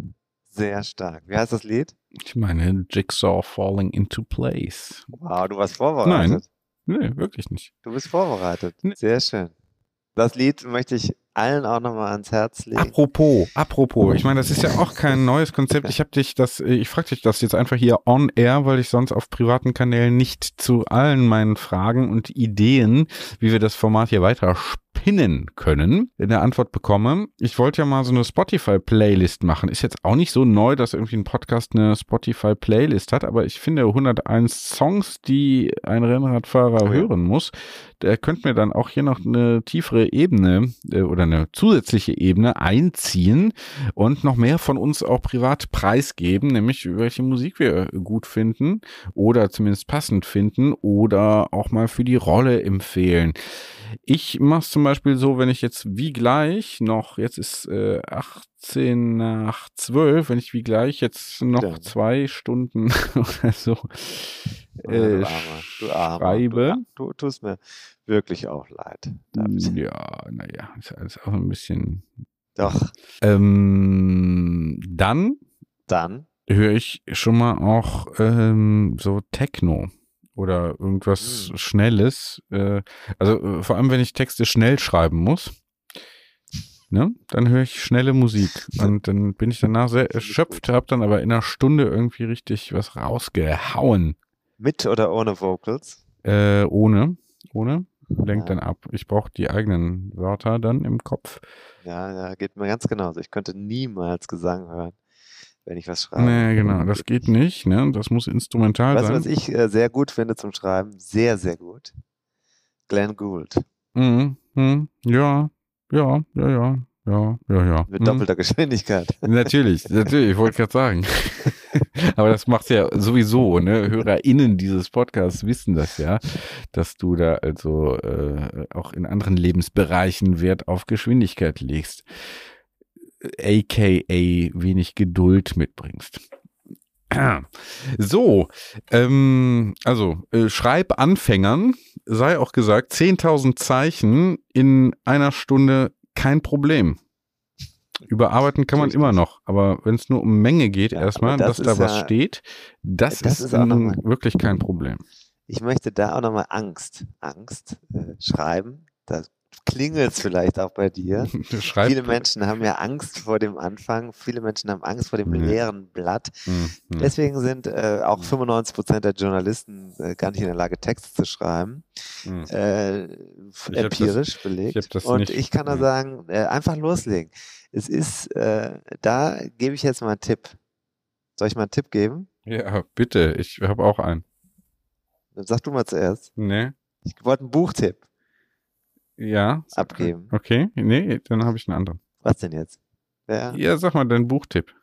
Sehr stark. Wie heißt das Lied?
Ich meine Jigsaw Falling into Place.
Wow, du warst vorbereitet.
Nein, nee, wirklich nicht.
Du bist vorbereitet. Sehr schön. Das Lied möchte ich allen auch nochmal ans Herz legen.
Apropos, apropos, ich meine, das ist ja auch kein neues Konzept. Ich habe dich das, ich frage dich das jetzt einfach hier on air, weil ich sonst auf privaten Kanälen nicht zu allen meinen Fragen und Ideen, wie wir das Format hier weiter spinnen können, in der Antwort bekomme. Ich wollte ja mal so eine Spotify-Playlist machen. Ist jetzt auch nicht so neu, dass irgendwie ein Podcast eine Spotify-Playlist hat, aber ich finde 101 Songs, die ein Rennradfahrer ja. hören muss, der könnte mir dann auch hier noch eine tiefere Ebene äh, oder eine zusätzliche Ebene einziehen und noch mehr von uns auch privat preisgeben, nämlich welche Musik wir gut finden oder zumindest passend finden oder auch mal für die Rolle empfehlen. Ich mache es zum Beispiel so, wenn ich jetzt wie gleich noch, jetzt ist äh, 18 nach 12, wenn ich wie gleich jetzt noch ja. zwei Stunden oder so äh, du Armer, du Armer, schreibe.
Du, du tust mir wirklich auch leid.
David. Ja, naja, ist alles auch ein bisschen.
Doch.
Ähm, dann.
Dann.
Höre ich schon mal auch ähm, so Techno oder irgendwas hm. Schnelles. Äh, also äh, vor allem, wenn ich Texte schnell schreiben muss, ne, dann höre ich schnelle Musik. Und dann bin ich danach sehr erschöpft, habe dann aber in einer Stunde irgendwie richtig was rausgehauen.
Mit oder ohne Vocals?
Äh, ohne. Ohne. Lenkt ja. dann ab. Ich brauche die eigenen Wörter dann im Kopf.
Ja, ja, geht mir ganz genauso. Ich könnte niemals Gesang hören wenn ich was schreibe.
Nee, genau, das geht nicht, ne? Das muss instrumental
weißt
sein.
Weißt du, was ich äh, sehr gut finde zum Schreiben? Sehr, sehr gut. Glenn Gould.
Mhm, mhm, ja, ja, ja, ja, ja, ja, ja.
Mit mhm. doppelter Geschwindigkeit.
Natürlich, natürlich, ich wollte gerade sagen. Aber das macht ja sowieso, ne? HörerInnen dieses Podcasts wissen das ja, dass du da also äh, auch in anderen Lebensbereichen Wert auf Geschwindigkeit legst aka wenig Geduld mitbringst. So, ähm, also äh, Schreibanfängern sei auch gesagt, 10.000 Zeichen in einer Stunde kein Problem. Überarbeiten kann man immer noch, aber wenn es nur um Menge geht, ja, erstmal, das dass da was ja, steht, das, das ist, ist dann wirklich kein Problem.
Ich möchte da auch nochmal Angst, Angst äh, schreiben. Da klingelt es vielleicht auch bei dir. Viele Menschen haben ja Angst vor dem Anfang. Viele Menschen haben Angst vor dem mhm. leeren Blatt. Mhm. Deswegen sind äh, auch 95 Prozent der Journalisten äh, gar nicht in der Lage, Texte zu schreiben. Mhm. Äh, empirisch das, belegt. Ich Und nicht, ich kann da sagen, äh, einfach loslegen. Es ist, äh, da gebe ich jetzt mal einen Tipp. Soll ich mal einen Tipp geben?
Ja, bitte. Ich habe auch einen.
Dann sag du mal zuerst.
Nee.
Ich wollte einen Buchtipp.
Ja.
Abgeben.
Okay, nee, dann habe ich einen anderen.
Was denn jetzt?
Wer? Ja, sag mal deinen Buchtipp.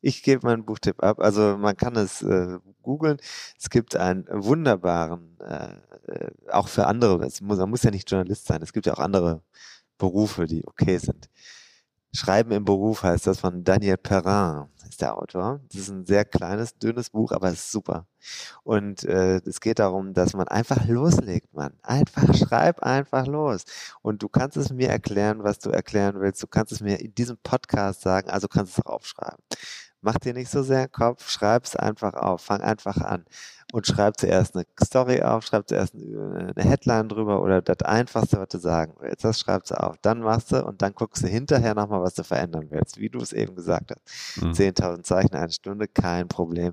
Ich gebe meinen Buchtipp ab. Also man kann es äh, googeln. Es gibt einen wunderbaren, äh, äh auch für andere, es muss, man muss ja nicht Journalist sein, es gibt ja auch andere Berufe, die okay sind. Schreiben im Beruf heißt das von Daniel Perrin, ist der Autor. Das ist ein sehr kleines, dünnes Buch, aber es ist super. Und äh, es geht darum, dass man einfach loslegt, man. Einfach schreib einfach los. Und du kannst es mir erklären, was du erklären willst. Du kannst es mir in diesem Podcast sagen, also kannst du es auch aufschreiben. Mach dir nicht so sehr Kopf, schreib es einfach auf, fang einfach an und schreib zuerst eine Story auf, schreib zuerst eine Headline drüber oder das Einfachste, was du sagen willst. Das schreibst du auf. Dann machst du und dann guckst du hinterher nochmal, was du verändern willst, wie du es eben gesagt hast. Mhm. 10.000 Zeichen, eine Stunde, kein Problem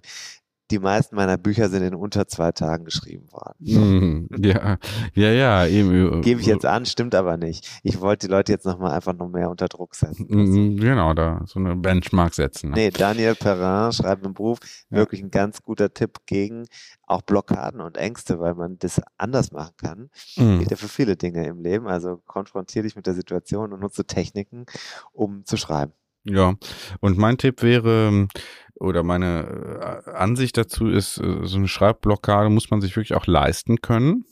die meisten meiner Bücher sind in unter zwei Tagen geschrieben worden.
Mm, ja, ja, ja, eben.
Gebe ich jetzt an, stimmt aber nicht. Ich wollte die Leute jetzt nochmal einfach noch mehr unter Druck setzen.
Mm, genau, da so eine Benchmark setzen.
Ne? Nee, Daniel Perrin schreibt im Beruf wirklich ein ganz guter Tipp gegen auch Blockaden und Ängste, weil man das anders machen kann. Mm. Geht ja für viele Dinge im Leben. Also konfrontiere dich mit der Situation und nutze Techniken, um zu schreiben.
Ja, und mein Tipp wäre, oder meine äh, Ansicht dazu ist, äh, so eine Schreibblockade muss man sich wirklich auch leisten können.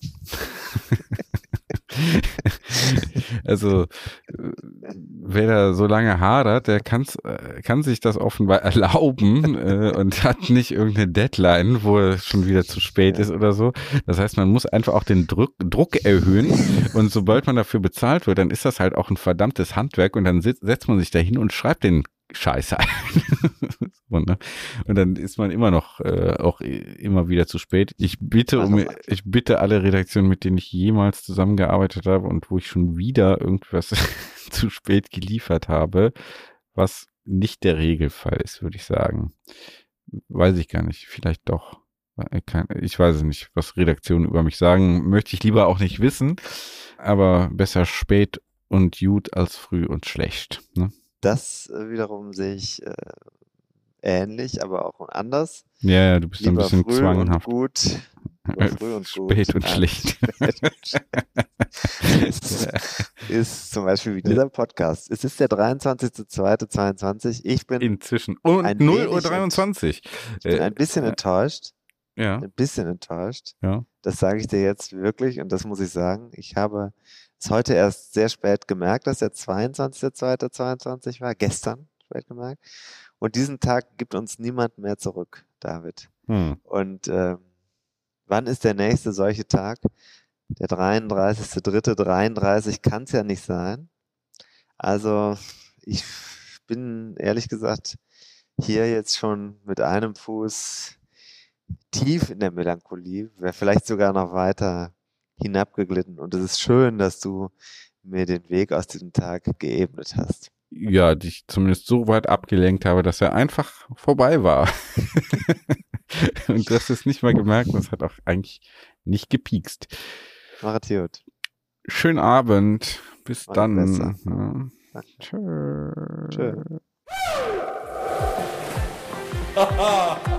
also wer da so lange hadert, der kann's, äh, kann sich das offenbar erlauben äh, und hat nicht irgendeine Deadline, wo es schon wieder zu spät ist oder so. Das heißt, man muss einfach auch den Druck, Druck erhöhen und sobald man dafür bezahlt wird, dann ist das halt auch ein verdammtes Handwerk und dann setzt man sich da hin und schreibt den scheiße. und, ne? und dann ist man immer noch äh, auch immer wieder zu spät. Ich bitte um, ich bitte alle Redaktionen, mit denen ich jemals zusammengearbeitet habe und wo ich schon wieder irgendwas zu spät geliefert habe, was nicht der Regelfall ist, würde ich sagen. Weiß ich gar nicht. Vielleicht doch. Äh, ich weiß es nicht, was Redaktionen über mich sagen, möchte ich lieber auch nicht wissen. Aber besser spät und gut als früh und schlecht. Ne?
Das äh, wiederum sehe ich äh, ähnlich, aber auch anders.
Ja, ja, du bist Lieber ein bisschen
früh
zwanghaft.
Und gut.
Früh und Spät gut. und schlecht.
ist, zum Beispiel wie dieser Podcast. Es ist der 23.02.22. Ich bin
inzwischen und 0 Uhr 23.
Ich bin ein bisschen äh, enttäuscht.
Ja.
Ein bisschen enttäuscht.
Ja.
Das sage ich dir jetzt wirklich und das muss ich sagen. Ich habe es heute erst sehr spät gemerkt, dass der 22.02.22 war. Gestern spät gemerkt. Und diesen Tag gibt uns niemand mehr zurück, David.
Hm.
Und äh, wann ist der nächste solche Tag? Der 33.3.33 kann es ja nicht sein. Also ich bin ehrlich gesagt hier jetzt schon mit einem Fuß tief in der Melancholie, vielleicht sogar noch weiter hinabgeglitten. Und es ist schön, dass du mir den Weg aus diesem Tag geebnet hast
ja, dich zumindest so weit abgelenkt habe, dass er einfach vorbei war. und du hast es nicht mal gemerkt es hat auch eigentlich nicht gepiekst.
Gut.
Schönen Abend. Bis Mach dann. Ja. Tschö. Tschö.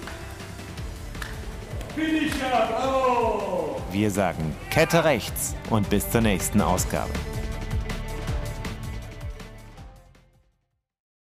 Wir sagen Kette rechts und bis zur nächsten Ausgabe.